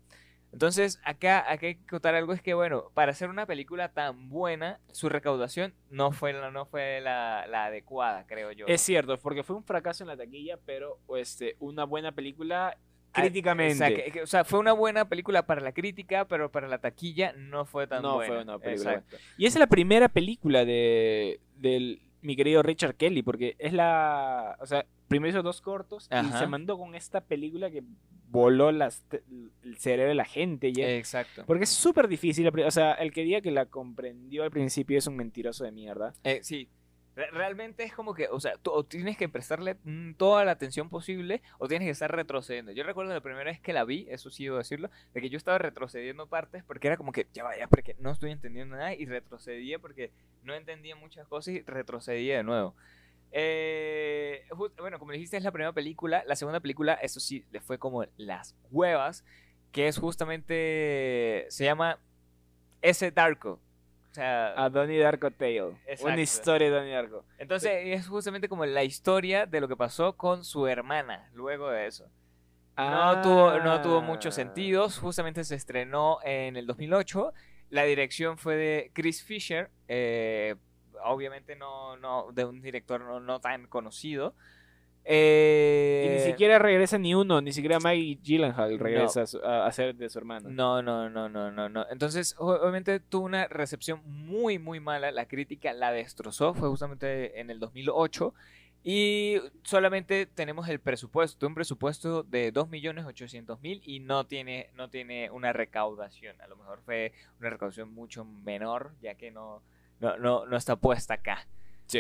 Entonces, acá, acá hay que contar algo, es que, bueno, para hacer una película tan buena, su recaudación no fue la, no fue la, la adecuada, creo yo. Es cierto, porque fue un fracaso en la taquilla, pero este, una buena película críticamente. O sea, que- que- o sea, fue una buena película para la crítica, pero para la taquilla no fue tan No buena. fue una película Exacto. Y esa es la primera película de del mi querido Richard Kelly, porque es la, o sea, primero hizo dos cortos y se mandó con esta película que voló las el cerebro de la gente. Exacto. porque es súper difícil, o sea, el que diga que la comprendió al principio es un mentiroso de mierda. Eh, sí. Re- Realmente es como que, o sea, o tienes que prestarle mm, toda la atención posible o tienes que estar retrocediendo. Yo recuerdo la primera vez que la vi, eso sí decirlo, de que yo estaba retrocediendo partes porque era como que, ya vaya, porque no estoy entendiendo nada y retrocedía porque no entendía muchas cosas y retrocedía de nuevo. Eh, bueno, como dijiste, es la primera película. La segunda película, eso sí, le fue como las huevas, que es justamente, se llama S. Darko. O sea, A Donnie Darko Tale. Exacto. Una historia de Donnie Darko. entonces es justamente como la historia de lo que pasó con su hermana luego de eso. No, tuvo, no tuvo muchos Ah. sentidos, justamente se estrenó en el 2008, la dirección fue de Chris Fisher, eh, obviamente no, no de un director no, no tan conocido. Y Eh, ni siquiera regresa ni uno, ni siquiera Maggie Gyllenhaal regresa a su- a, a ser de su hermano. No, no, no, no, no, no. Entonces, obviamente tuvo una recepción muy, muy mala. La crítica la destrozó. Fue justamente en el 2008. Y solamente tenemos el presupuesto, un presupuesto de 2.800.000 y no tiene, no tiene una recaudación. A lo mejor fue una recaudación mucho menor, ya que no, no, no, no está puesta acá.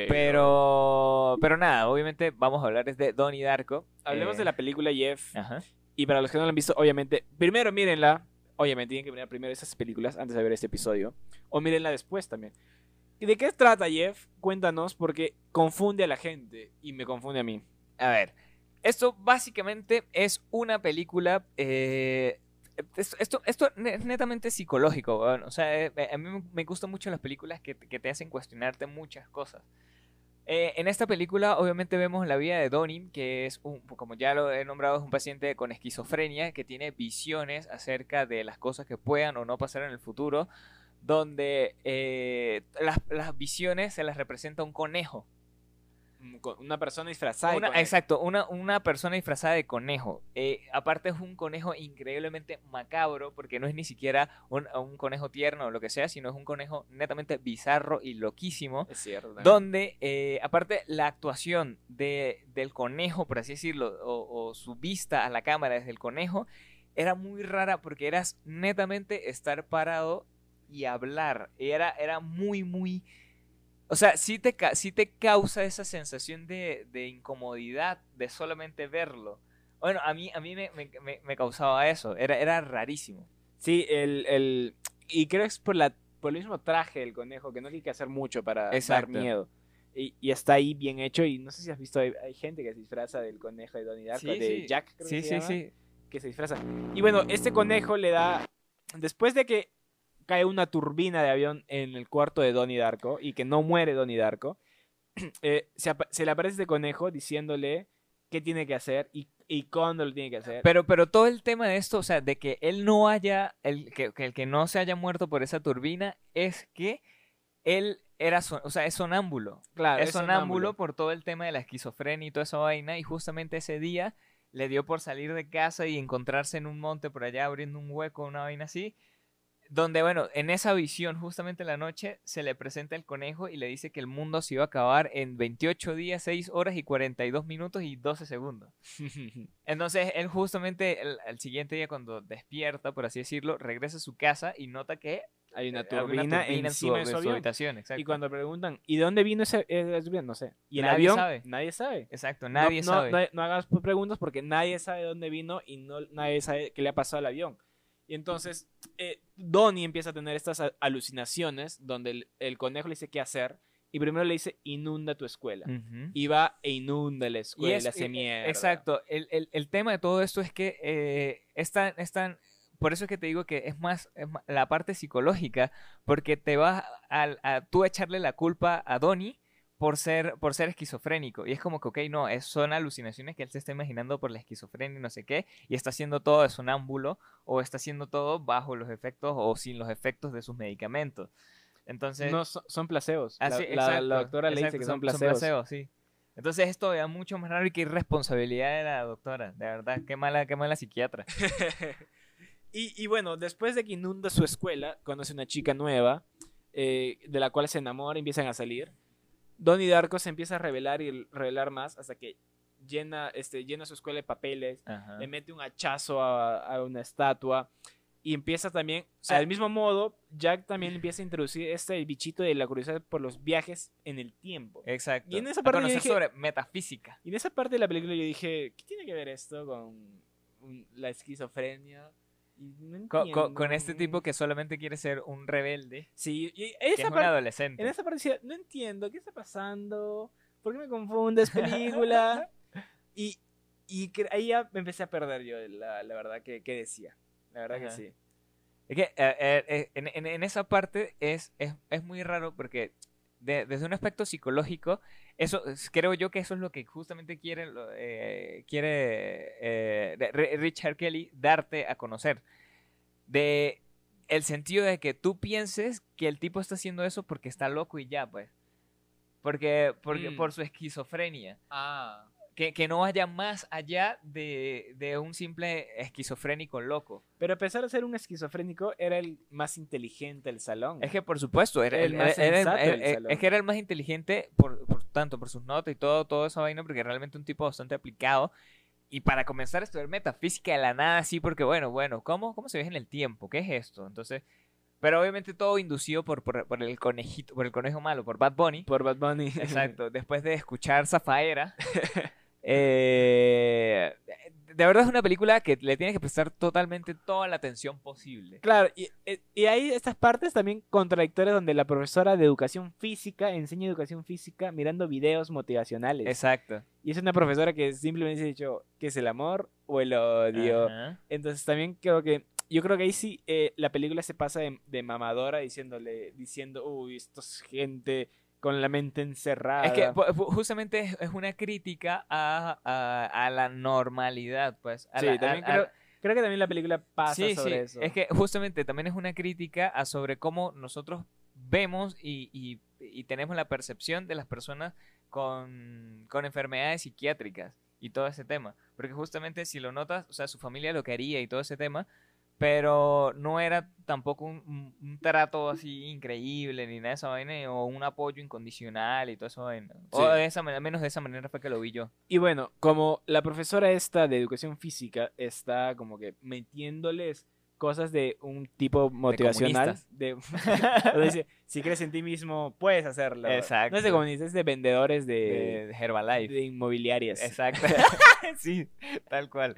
Pero, pero nada, obviamente vamos a hablar de Donnie Darko. Hablemos Eh, de la película Jeff. Ajá. Y para los que no la han visto, obviamente, primero mírenla. Obviamente tienen que mirar primero esas películas antes de ver este episodio. O mírenla después también. ¿Y ¿De qué trata Jeff? Cuéntanos porque confunde a la gente y me confunde a mí. A ver, esto básicamente es una película. eh, esto, esto, es netamente psicológico. O sea, eh, a mí me- me gustan mucho las películas que, que te hacen cuestionarte muchas cosas. Eh, en esta película, obviamente, vemos la vida de Donnie, que es, un, como ya lo he nombrado, es un paciente con esquizofrenia que tiene visiones acerca de las cosas que puedan o no pasar en el futuro, donde eh, las, las visiones se las representa un conejo. Mm, Una persona disfrazada. de Una- conejo. exacto, una, una persona disfrazada de conejo. Eh, aparte es un conejo increíblemente macabro porque no es ni siquiera un, un conejo tierno o lo que sea, sino es un conejo netamente bizarro y loquísimo. Es cierto. también. Donde, eh, aparte, la actuación de, del conejo, por así decirlo, o, o su vista a la cámara desde el conejo, era muy rara porque eras netamente estar parado y hablar. Era, era muy, muy... O sea, sí te, sí te causa esa sensación de, de incomodidad de solamente verlo. Bueno, a mí, a mí me, me- me- me causaba eso. Era, era rarísimo. Sí, el, el... Y creo que es por, la, por el mismo traje del conejo, que no tiene que hacer mucho para Exacto. dar miedo. Y, y está ahí bien hecho. Y no sé si has visto, hay, hay gente que se disfraza del conejo de Donnie Darko, Sí, de sí. Jack, creo Sí, que se llama, que se disfraza. Y bueno, este conejo le da... Después de que cae una turbina de avión en el cuarto de Donnie Darko y que no muere Donnie Darko, eh, se, se le aparece este conejo diciéndole qué tiene que hacer y, y cuándo lo tiene que hacer. Pero, pero todo el tema de esto, o sea, de que él no haya, el, que, que el que no se haya muerto por esa turbina, es que él era, son- o sea, es sonámbulo. claro, es sonámbulo por todo el tema de la esquizofrenia y toda esa vaina. Y justamente ese día le dio por salir de casa y encontrarse en un monte por allá abriendo un hueco, una vaina así. Donde, bueno, en esa visión, justamente en la noche, se le presenta el conejo y le dice que el mundo se iba a acabar en 28 días, 6 horas y 42 minutos y 12 segundos. Entonces, él justamente el, al siguiente día, cuando despierta, por así decirlo, regresa a su casa y nota que Hay una turbina, en su, encima de su de su habitación. Exacto. Y cuando preguntan, ¿y de dónde vino ese ese avión? No sé. Y el Nadie avión, sabe. nadie sabe. Exacto, No- nadie no, sabe. No, no hagas preguntas porque nadie sabe de dónde vino y no, nadie sabe qué le ha pasado al avión. Y entonces, eh, Donnie empieza a tener estas alucinaciones donde el, el conejo le dice qué hacer. Y primero le dice, inunda tu escuela. Y va e inunda la escuela, es- eh, mierda. Exacto. El, el- el tema de todo esto es que eh, es tan- es tan- Por eso es que te digo que es más, es la parte psicológica, porque te vas a, a tú a echarle la culpa a Donnie por ser, por ser esquizofrénico. Y es como que, ok, no, es, son alucinaciones que él se está imaginando por la esquizofrenia y no sé qué, y está haciendo todo de sonámbulo, o está haciendo todo bajo los efectos o sin los efectos de sus medicamentos. Entonces, No, son, son placebos. La- Así, la, la Ah, exacto, doctora le dice que son placebos. placebos, sí. Entonces esto todavía mucho más raro y qué irresponsabilidad de la doctora, de verdad, qué mala, qué mala psiquiatra. y, y bueno, después de que inunda su escuela, conoce una chica nueva, eh, de la cual se enamora y empiezan a salir. Donnie Darko se empieza a revelar y revelar más hasta que llena, este, llena su escuela de papeles, Ajá. le mete un hachazo a, a una estatua y empieza también, o sea, Ah. del mismo modo, Jack también empieza a introducir este bichito de la curiosidad por los viajes en el tiempo. Exacto. Y en esa parte yo conocer dije- sobre metafísica. Y en esa parte de la película yo dije, ¿qué tiene que ver esto con la esquizofrenia? Y no Co- co- Con, entiendo. este tipo que solamente quiere ser un rebelde, Sí, y que esa es un adolescente. en esa parte decía, no entiendo, ¿qué está pasando? ¿Por qué me confundes, película? y y que ahí ya me empecé a perder yo la, la verdad que, que decía. La verdad que Ajá. sí. Es que eh, eh, eh, en, en- en esa parte es, es, es muy raro porque de- desde un aspecto psicológico, eso es- creo yo que eso es lo que justamente quiere, eh, quiere eh, Richard Kelly darte a conocer. De el sentido de que tú pienses que el tipo está haciendo eso porque está loco y ya, pues. Porque, porque Mm. por su esquizofrenia. Ah. Que, que no vaya más allá de, de un simple esquizofrénico loco. Pero a pesar de ser un esquizofrénico, era el más inteligente del salón. Es que por supuesto, era El el, más era- era- sensato del era- salón. es que era el más inteligente por, por tanto por sus notas y todo, todo esa vaina, porque realmente un tipo bastante aplicado. Y para comenzar a estudiar metafísica de la nada, sí, porque bueno, bueno, ¿cómo, cómo se ve en el tiempo? ¿Qué es esto? Entonces, pero obviamente todo inducido por, por, por el conejito, por el conejo malo, por Bad Bunny. por Bad Bunny. Exacto, después de escuchar Zafaera. eh, de verdad es una película que le tienes que prestar totalmente toda la atención posible. Claro, y, eh, y hay estas partes también contradictorias donde la profesora de educación física enseña educación física mirando videos motivacionales. Exacto. Y es una profesora que simplemente ha dicho que es el amor o el odio. Ajá. Entonces también creo que, yo creo que ahí sí eh, la película se pasa de, de mamadora diciéndole, diciendo, uy, esto es gente con la mente encerrada. Es que justamente es, es una crítica a, a- a la normalidad, pues. a sí, la- también creo, creo que también la película pasa sí, sobre sí, eso. Es que justamente también es una crítica a sobre cómo nosotros vemos y, y- y tenemos la percepción de las personas con, con enfermedades psiquiátricas y todo ese tema. Porque justamente si lo notas, o sea, su familia lo quería y todo ese tema, pero no era tampoco un, trato así increíble ni nada de esa vaina, o un apoyo incondicional y todo eso vaina. O Sí. de esa manera, menos de esa manera fue que lo vi yo. Y bueno, como la profesora esta de educación física está como que metiéndoles cosas de un tipo motivacional. De dice, si crees en ti mismo, puedes hacerlo. Exacto. No es de comunistas, es de vendedores de, De Herbalife. de inmobiliarias. Exacto. sí, tal cual.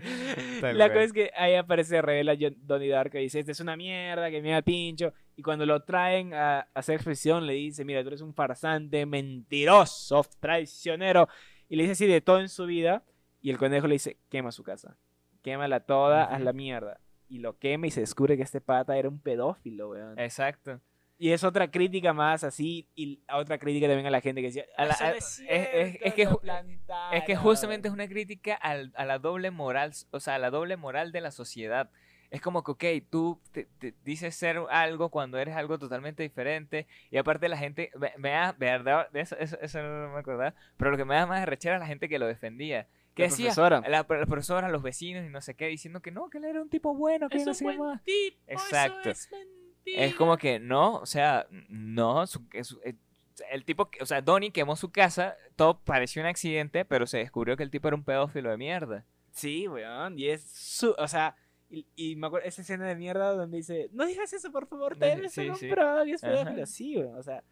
tal La cual. cosa es que ahí aparece, revela Donnie Darko y dice, este es una mierda, que me da el pincho. Y cuando lo traen a, a hacer expresión, le dice, mira, tú eres un farsante, mentiroso, traicionero. Y le dice así de todo en su vida. Y el conejo le dice, quema su casa. Quémala toda, haz Ujú. la mierda. Y lo quema y se descubre que este pata era un pedófilo, weón. Exacto. Y es otra crítica más así, y otra crítica también a la gente que decía, A la- "Eso no a- es, es- es- cierto, es que lo ju- plantaron". Es que justamente es una crítica al- a la doble moral, o sea, a la doble moral de la sociedad. Es como que, ok, tú te- te dices ser algo cuando eres algo totalmente diferente. Y aparte la gente, me, me da, verdad, eso, eso, eso no me acordaba, pero lo que me da más rechera es la gente que lo defendía. Que La decía, profesora. La, la profesora, los vecinos y no sé qué, diciendo que no, que él era un tipo bueno, que Es no un sé qué más. tipo, eso Exacto. es mentira. Es como que no, o sea, no, su- su- eh, el tipo, o sea, Donnie quemó su casa, todo pareció un accidente, pero se descubrió que el tipo era un pedófilo de mierda. Sí, weón, y es su, o sea, y, y me acuerdo esa escena de mierda donde dice, no digas eso, por favor, No, te sí, eres sí, un sí. pro, y es Ajá. pedófilo". Sí, weón, o sea,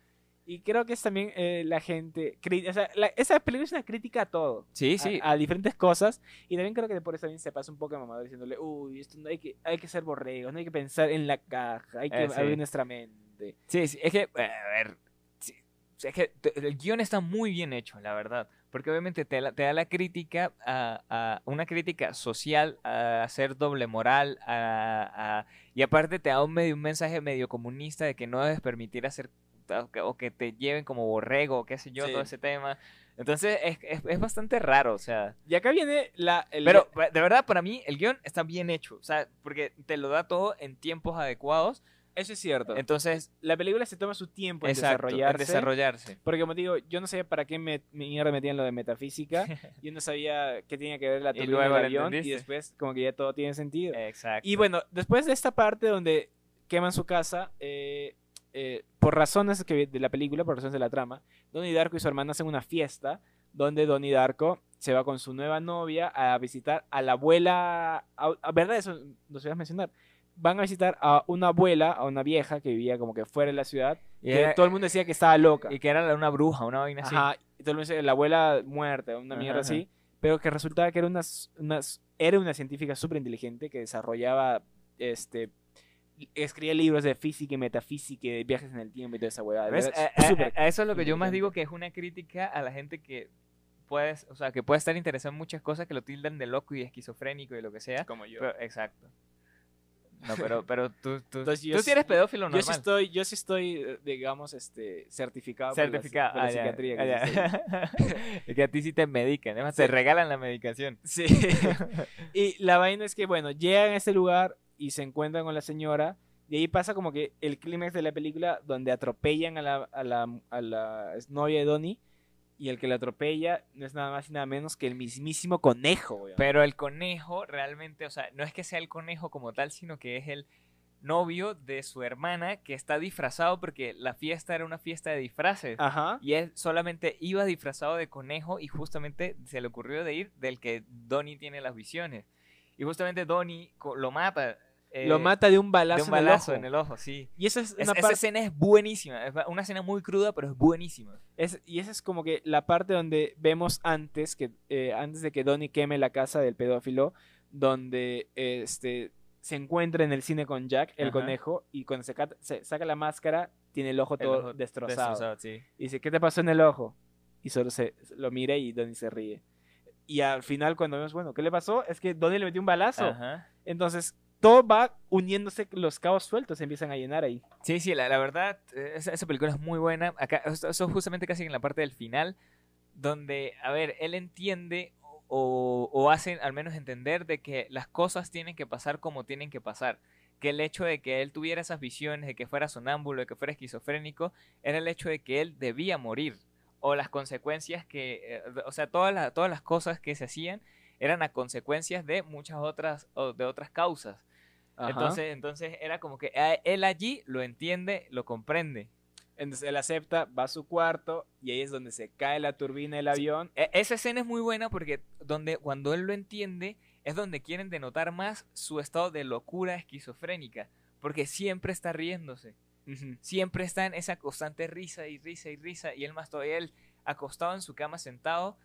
y creo que es también eh, la gente, o sea, la- esa película es una crítica a todo. Sí, a- sí. A, diferentes cosas. Y también creo que por eso también se pasa un poco de mamador diciéndole, uy, esto no hay que, hay que ser borregos, no hay que pensar en la caja, hay que Eh, sí. abrir nuestra mente. Sí, sí, es que, a ver, sí, es que el guion está muy bien hecho, la verdad. Porque obviamente te, la- te da la crítica, a, a- una crítica social, a hacer doble moral, a, a- y aparte te da un, medio, un mensaje medio comunista de que no debes permitir hacer, o que, o que te lleven como borrego, qué sé yo, Sí. todo ese tema. Entonces es, es, es bastante raro, o sea. Y acá viene la... el- Pero de verdad, para mí, el guion está bien hecho, o sea, porque te lo da todo en tiempos adecuados. eso es cierto. Entonces, la película se toma su tiempo en exacto, en desarrollarse. desarrollarse. Porque como te digo, yo no sabía para qué me, mierda metían lo de metafísica. yo no sabía qué tenía que ver la turbina del avión. Y después como que ya todo tiene sentido. Exacto. Y bueno, después de esta parte donde queman su casa, eh, eh, por razones que, de la película, por razones de la trama, Donnie Darko y su hermana hacen una fiesta donde Donnie Darko se va con su nueva novia a visitar a la abuela, a- a- ¿verdad? Eso no se iba a mencionar. Van a visitar a una abuela, a una vieja que vivía como que fuera de la ciudad, Y, que era- todo el mundo decía que estaba loca. y que era una bruja, una vaina así. Ajá, y todo el mundo decía, la abuela muerta, una mierda ajá. así, pero que resultaba que era una, era una científica súper inteligente que desarrollaba, este, escribía libros de física y metafísica y de viajes en el tiempo y toda esa huevada. A, a- a eso es lo que yo más digo que es una crítica a la gente que puedes, o sea, que puede estar interesada en muchas cosas que lo tildan de loco y de esquizofrénico y lo que sea. como yo. Pero- exacto. No, pero, pero tú, tú, Entonces, yo tú sí- sí eres pedófilo yo sí normal. estoy, yo sí estoy, eh, digamos, este, certificado, por la- Certificado. por la, Ah, ya, psiquiatría. que ah. Es que a ti sí te medican, además te Sí. regalan la medicación. Sí. y la vaina es que, bueno, llegan a este lugar y se encuentran con la señora. Y ahí pasa como que el clímax de la película donde atropellan a la, a la, a la novia de Donnie. Y el que lo atropella no es nada más y nada menos que el mismísimo conejo. Pero el conejo realmente, o sea, no es que sea el conejo como tal, sino que es el novio de su hermana que está disfrazado porque la fiesta era una fiesta de disfraces. Ajá. Y él solamente iba disfrazado de conejo y justamente se le ocurrió de ir del que Donnie tiene las visiones. Y justamente Donnie lo mata. eh, lo mata de un balazo, de un balazo en el ojo. sí. Y esa es Es- una esa escena es buenísima. Es una escena muy cruda, pero es buenísima. Es- y esa es como que la parte donde vemos antes que eh, antes de que Donnie queme la casa del pedófilo, donde eh, este se encuentra en el cine con Jack, el Ajá. conejo, y cuando se, se saca la máscara, tiene el ojo El todo ojo destrozado. Destrozado, sí. Y dice, ¿qué te pasó en el ojo? Y solo se lo mira y Donnie se ríe. Y al final, cuando vemos, bueno, ¿qué le pasó? Es que Donnie le metió un balazo. Ajá. Entonces, todo va uniéndose, los cabos sueltos se empiezan a llenar ahí. Sí, sí, la, la verdad, eh, esa, esa película es muy buena. Acá, eso, justamente casi en la parte del final, donde, a ver, él entiende o, o hace al menos entender de que las cosas tienen que pasar como tienen que pasar. Que el hecho de que él tuviera esas visiones, de que fuera sonámbulo, de que fuera esquizofrénico, era el hecho de que él debía morir. O las consecuencias que, eh, o sea, todas las, todas las cosas que se hacían eran a consecuencias de muchas otras, o de otras causas. Ajá. Entonces, entonces era como que a- él allí lo entiende, lo comprende. Entonces él acepta, va a su cuarto y ahí es donde se cae la turbina del avión. E- esa escena es muy buena porque donde, cuando él lo entiende es donde quieren denotar más su estado de locura esquizofrénica. Porque siempre está riéndose. Siempre está en esa constante risa y risa y risa. Y él más todavía, él acostado en su cama sentado,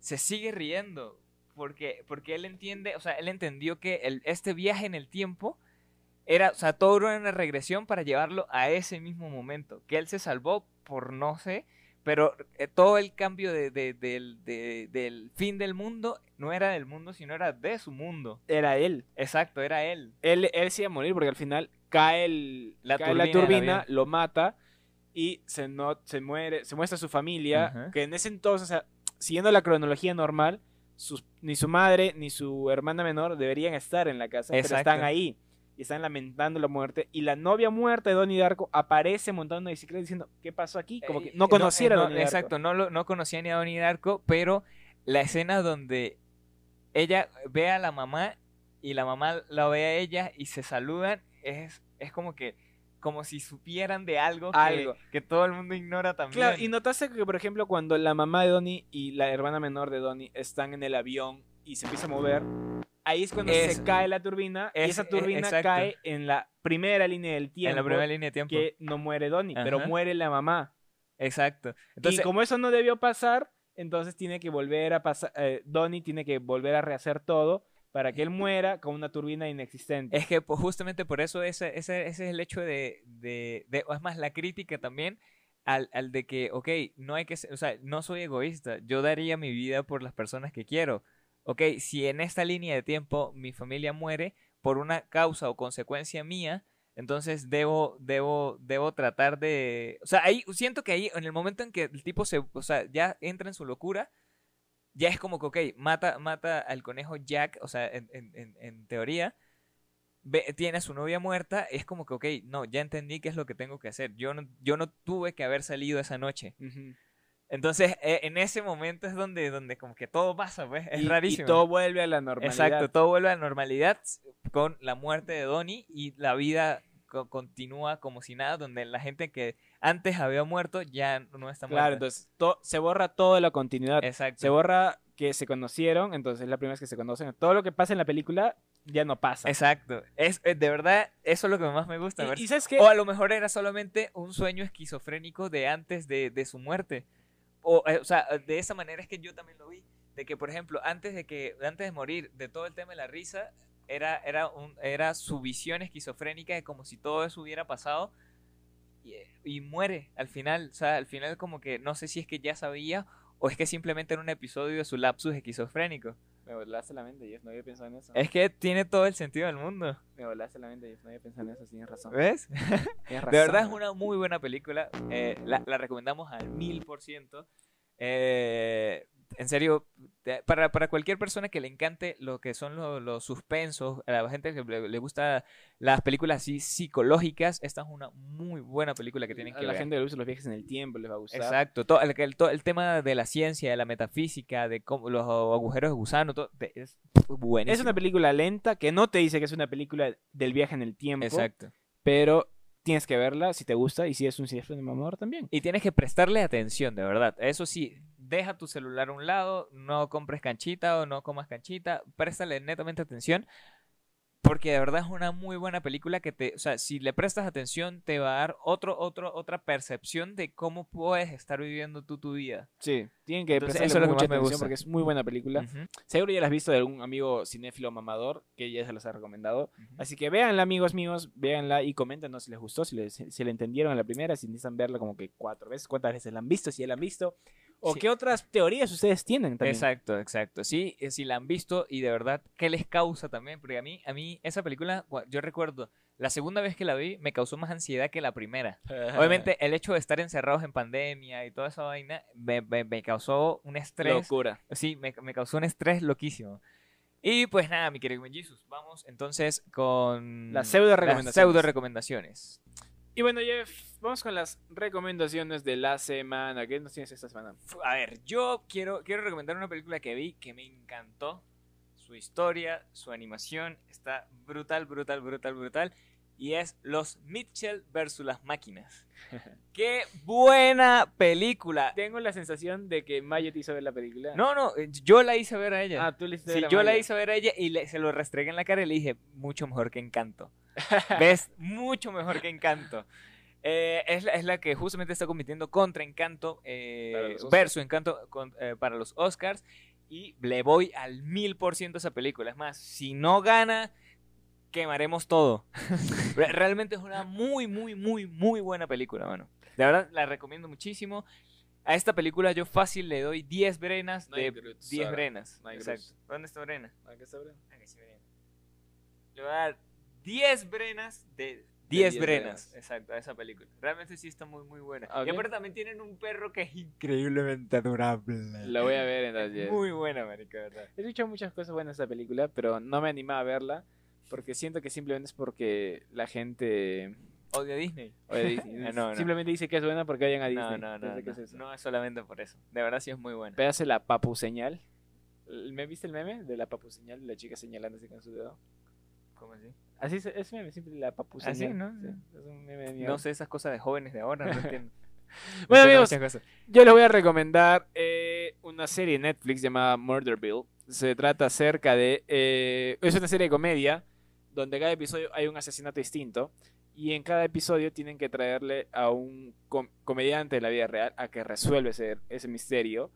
se sigue riendo. Porque, porque él entiende, o sea, él entendió que el, este viaje en el tiempo era, o sea, todo era una regresión para llevarlo a ese mismo momento. Que él se salvó por no sé, pero eh, todo el cambio de- de- del fin del mundo no era del mundo, sino era de su mundo. Era él. Exacto, era él. él. Él se iba a morir porque al final cae, el, La cae turbina la lo mata y se, no, se muere, se muestra su familia, que en ese entonces, o sea, siguiendo la cronología normal, sus- ni su madre ni su hermana menor deberían estar en la casa, pero están ahí y están lamentando la muerte. Y la novia muerta de Donnie Darko aparece montando una bicicleta diciendo, ¿qué pasó aquí? Como que Eh, no conociera eh, a Donnie Darko. Exacto, no, lo, no conocía ni a Donnie Darko, pero la escena donde ella ve a la mamá y la mamá la ve a ella y se saludan es, es como que como si supieran de algo, que- Algo. Que, todo el mundo ignora también. Claro, y notaste que, por ejemplo, cuando la mamá de Donnie y la hermana menor de Donnie están en el avión y se empieza a mover, ahí es cuando Es- se cae la turbina y es- esa turbina cae en la primera línea del tiempo. en la primera línea de tiempo. que no muere Donnie, pero muere la mamá. Exacto. Entonces, y como eso no debió pasar, entonces tiene que volver a pasar, eh, Donnie tiene que volver a rehacer todo para que él muera con una turbina inexistente. Es que pues, justamente por eso ese, ese, ese es el hecho de, de, de- o es más, la crítica también al, al de que, ok, no hay que o sea, no soy egoísta, yo daría mi vida por las personas que quiero. Ok, si en esta línea de tiempo mi familia muere por una causa o consecuencia mía, entonces debo, debo, debo tratar de, o sea, ahí siento que ahí, en el momento en que el tipo se, o sea, ya entra en su locura, ya es como que, ok, mata, mata al conejo Jack, o sea, en, en- en- teoría, ve- tiene a su novia muerta, es como que, ok, no, ya entendí qué es lo que tengo que hacer. Yo no, yo no tuve que haber salido esa noche. Entonces, eh, en ese momento es donde, donde como que todo pasa, pues, es y, rarísimo. Y todo vuelve a la normalidad. Exacto, todo vuelve a la normalidad con la muerte de Donnie y la vida co- continúa como si nada, donde la gente que antes había muerto ya no está muerta. Claro, entonces to- se borra toda la continuidad. Exacto. Se borra que se conocieron, entonces es la primera vez que se conocen. Todo lo que pasa en la película ya no pasa. Exacto. Es, eh, de verdad, eso es lo que más me gusta. y, y sabes qué? O a lo mejor era solamente un sueño esquizofrénico de antes de, de su muerte. O, eh, o sea, de esa manera es que yo también lo vi. De que, por ejemplo, antes de que antes de morir, de todo el tema de la risa, era, era, un, era su visión esquizofrénica de como si todo eso hubiera pasado y, y muere al final. O sea, al final como que no sé si es que ya sabía o es que simplemente era un episodio de su lapsus esquizofrénico. Me volaste la mente, Jeff, no había pensado en eso. Es que tiene todo el sentido del mundo. Me volaste la mente, Jeff, no había pensado en eso, tienes razón. ¿Ves? Tienes De verdad es razón. una muy buena película. eh, la, la recomendamos al mil por ciento. En serio, para, para cualquier persona que le encante lo que son lo- los suspensos, a la gente que le, le gusta las películas así psicológicas, esta es una muy buena película que tienen A que la ver. gente que le gusta los viajes en el tiempo les va a gustar. Exacto, todo el, el- todo el tema de la ciencia, de la metafísica, de cómo, los agujeros de gusano, todo, es buenísimo. Es una película lenta que no te dice que es una película del viaje en el tiempo, Exacto. pero tienes que verla si te gusta y si es un cinéfilo de mamador también. Y tienes que prestarle atención, de verdad. Eso sí, deja tu celular a un lado, no compres canchita o no comas canchita, préstale netamente atención. Porque de verdad es una muy buena película que te, o sea, si le prestas atención te va a dar otro, otro, otra percepción de cómo puedes estar viviendo tú tu vida. Sí, tienen que Entonces, prestarle eso es lo que mucha más me atención gusta. porque es muy buena película. Ujú, Seguro ya la has visto de algún amigo cinéfilo mamador que ya se los ha recomendado. ujú. Así que véanla, amigos míos, véanla y coméntenos si les gustó, si, les, si la entendieron a la primera, si necesitan verla como que cuatro veces, cuántas veces la han visto, si ya la han visto, o Sí. qué otras teorías ustedes tienen también. Exacto, exacto. Sí, eh, si la han visto y de verdad, ¿qué les causa también? Porque a mí, a mí esa película, yo recuerdo, la segunda vez que la vi me causó más ansiedad que la primera. Obviamente, el hecho de estar encerrados en pandemia y toda esa vaina me, me- me causó un estrés. Locura. Sí, me, me causó un estrés loquísimo. Y pues nada, mi querido Jesus, vamos entonces con Las pseudo recomendaciones. pseudo recomendaciones. Y bueno, Jeff, vamos con las recomendaciones de la semana. ¿Qué nos tienes esta semana? A ver, yo quiero, quiero recomendar una película que vi que me encantó. Su historia, su animación está brutal, brutal, brutal, brutal. Y es Los Mitchell versus las máquinas. ¡Qué buena película! Tengo la sensación de que Mayo te hizo ver la película. No, no, eh, yo la hice ver a ella. Ah, tú le hiciste Sí, ver a yo la hice ver a ella y le- se lo restregué en la cara y le dije, mucho mejor que Encanto. ¿Ves? Mucho mejor que Encanto. Eh, es, la, es la que justamente está compitiendo contra Encanto, eh, Para los Oscars. versus Encanto con- eh, para los Oscars. Y le voy al mil por ciento a esa película. Es más, si no gana, quemaremos todo. Re- Realmente es una muy, muy, muy, muy buena película, mano. De verdad, la recomiendo muchísimo. A esta película yo fácil le doy 10 brenas No de Groot, 10 Sara. brenas. No Exacto. ¿Dónde está Brena? Ah, ¿qué está bien? Aquí sí, Brena. Le voy a dar 10 brenas de 10 10 brenas. brenas. Exacto, a esa película. Realmente sí está muy, muy buena. Ok. Y aparte también tienen un perro que es increíblemente adorable. La voy a ver entonces. Muy buena, marica, ¿verdad? He escuchado muchas cosas buenas de esta película, pero no me animaba a verla porque siento que simplemente es porque la gente Odio a Disney. Disney, No, no. simplemente dice que es buena porque vayan a Disney. No, no, no. Entonces, ¿qué No, es eso? no es solamente por eso. De verdad sí es muy buena. Hace la papu señal. ¿El- ¿Me viste el meme de la papu señal de la chica señalando así con su dedo? ¿Cómo así? Así es, es meme, siempre la papu ¿Ah, señal. ¿No? Sí, es un meme de. No sé esas cosas de jóvenes de ahora, no entiendo. Bueno, amigos. Yo les voy a recomendar eh, una serie de Netflix llamada Murderville. Se trata acerca de... eh, es una serie de comedia donde cada episodio hay un asesinato distinto y en cada episodio tienen que traerle a un com- comediante de la vida real a que resuelve ese, ese misterio.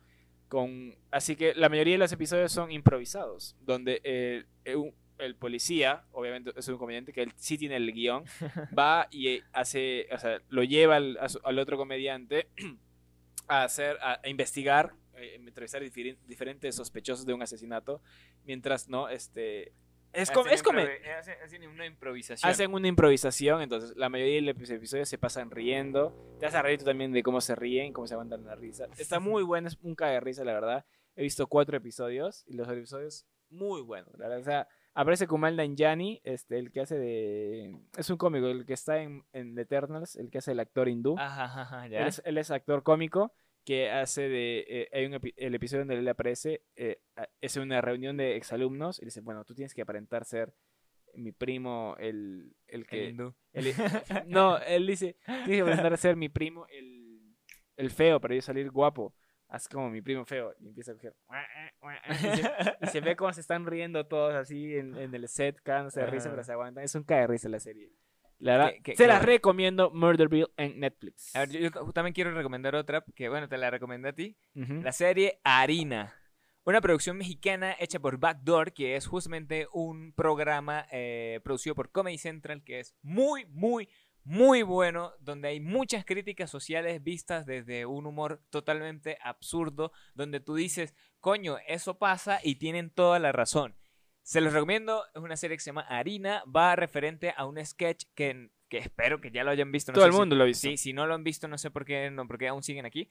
Con, así que la mayoría de los episodios son improvisados, donde un- el policía, obviamente es un comediante que él sí tiene el guion, va y eh, hace, o sea, lo lleva al, a su- al otro comediante a hacer, a, a investigar, eh, entrevistar diferen- diferentes sospechosos de un asesinato, mientras no, este, es, com- Hacen es improvi- hacen- hacen una improvisación. hacen una improvisación, entonces la mayoría de los episodios se pasan riendo, te hace reír tú también de cómo se ríen, cómo se aguantan la risa, está muy bueno, es un caga de risa, la verdad, he visto cuatro episodios y los episodios muy buenos, la verdad, o sea, aparece Kumail Nanjiani, este, el que hace de, es un cómico, el que está en, en The Eternals, el que hace el actor hindú, Ajá, ajá, ajá, él ya. es, él es actor cómico que hace de. eh, hay un epi- el episodio donde él aparece. eh, es una reunión de exalumnos. Y dice: Bueno, tú tienes que aparentar ser mi primo, el, el El que. hindú. el- no, él dice: Tienes que aparentar ser mi primo, el, el feo, para yo salir guapo. Haz como mi primo feo. Y empieza a coger. Y se, y se ve cómo se están riendo todos así en, en el set, cagándose de risa, Ajá. pero se aguantan. Es un cae de risa la serie. La verdad, Qué- qué- se qué las recomiendo Murderville en Netflix. A ver, yo, yo también quiero recomendar otra, que bueno, te la recomendé a ti. La serie Harina. Una producción mexicana hecha por Backdoor, que es justamente un programa eh, producido por Comedy Central, que es muy, muy, muy bueno, donde hay muchas críticas sociales vistas desde un humor totalmente absurdo, donde tú dices, coño, eso pasa y tienen toda la razón. Se los recomiendo, es una serie que se llama Harina, va referente a un sketch que, que espero que ya lo hayan visto. no Todo sé el si- mundo lo ha visto. Sí, si no lo han visto, no sé por qué, no, porque aún siguen aquí.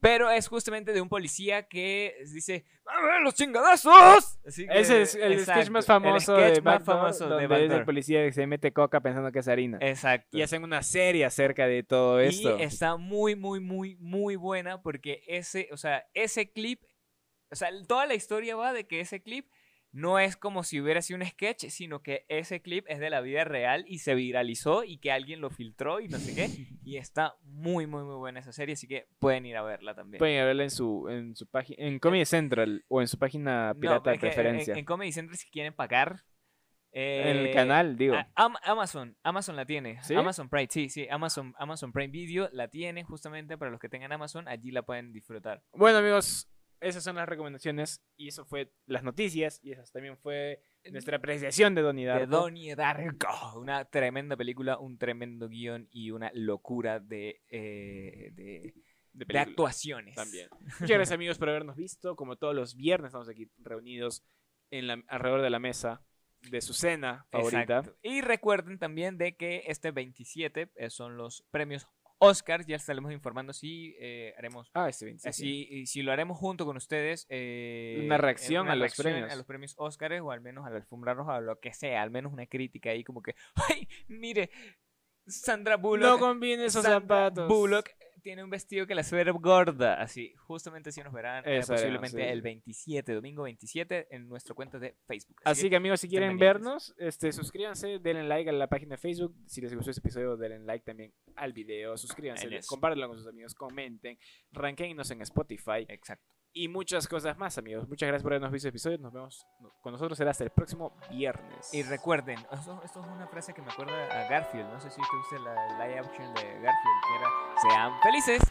Pero es justamente de un policía que dice, ¡A ver los chingadazos! Así que- Ese es el sketch exacto, más famoso el sketch de más Backdoor, famoso de donde es Backdoor. el policía que se mete coca pensando que es harina. Exacto. Y hacen una serie acerca de todo esto. Y está muy, muy, muy, muy buena porque ese, o sea, ese clip, o sea, toda la historia va de que ese clip no es como si hubiera sido un sketch, sino que ese clip es de la vida real y se viralizó y que alguien lo filtró y no sé qué. Y está muy, muy, muy buena esa serie, así que pueden ir a verla también. Pueden verla en su, en su página, en Comedy Central o en su página No, pirata de en- preferencia. En, en Comedy Central si quieren pagar. En el eh, canal, digo. a- Am- Amazon, Amazon la tiene. ¿Sí? Amazon Prime, sí, sí, Amazon, Amazon Prime Video la tiene justamente para los que tengan Amazon, allí la pueden disfrutar. Bueno, amigos, esas son las recomendaciones y eso fue las noticias y esas también fue nuestra apreciación de Donnie De Darko. Donnie Darko, una tremenda película, un tremendo guion y una locura de, eh, de, de de actuaciones. también. Muchas gracias amigos por habernos visto. Como todos los viernes estamos aquí reunidos en la, alrededor de la mesa de su cena favorita. Exacto. Y recuerden también de que este 27 eh, son los premios Oscars, ya estaremos informando si eh, haremos Ah, este 27. Así, y si lo haremos junto con ustedes. eh, Una reacción una a los reacción premios. A los premios Oscars o al menos a la alfombra roja o lo que sea. Al menos una crítica ahí como que, ¡ay! Mire, Sandra Bullock. No combine esos Sandra zapatos. Bullock tiene un vestido que la hace ver gorda. Así, justamente así nos verán eh, posiblemente sí. el 27, domingo 27, en nuestra cuenta de Facebook. Así que amigos, si quieren vernos, este, suscríbanse, denle like a la página de Facebook. Si les gustó este episodio, denle like también al video. Suscríbanse, compártanlo con sus amigos, comenten, ranqueennos en Spotify Exacto. Y muchas cosas más, amigos. Muchas gracias por habernos visto el episodio. Nos vemos con nosotros. Será hasta el próximo viernes. Y recuerden, esto, esto es una frase que me acuerda a Garfield. No sé si te gusta la live action de Garfield, que era: Sean felices.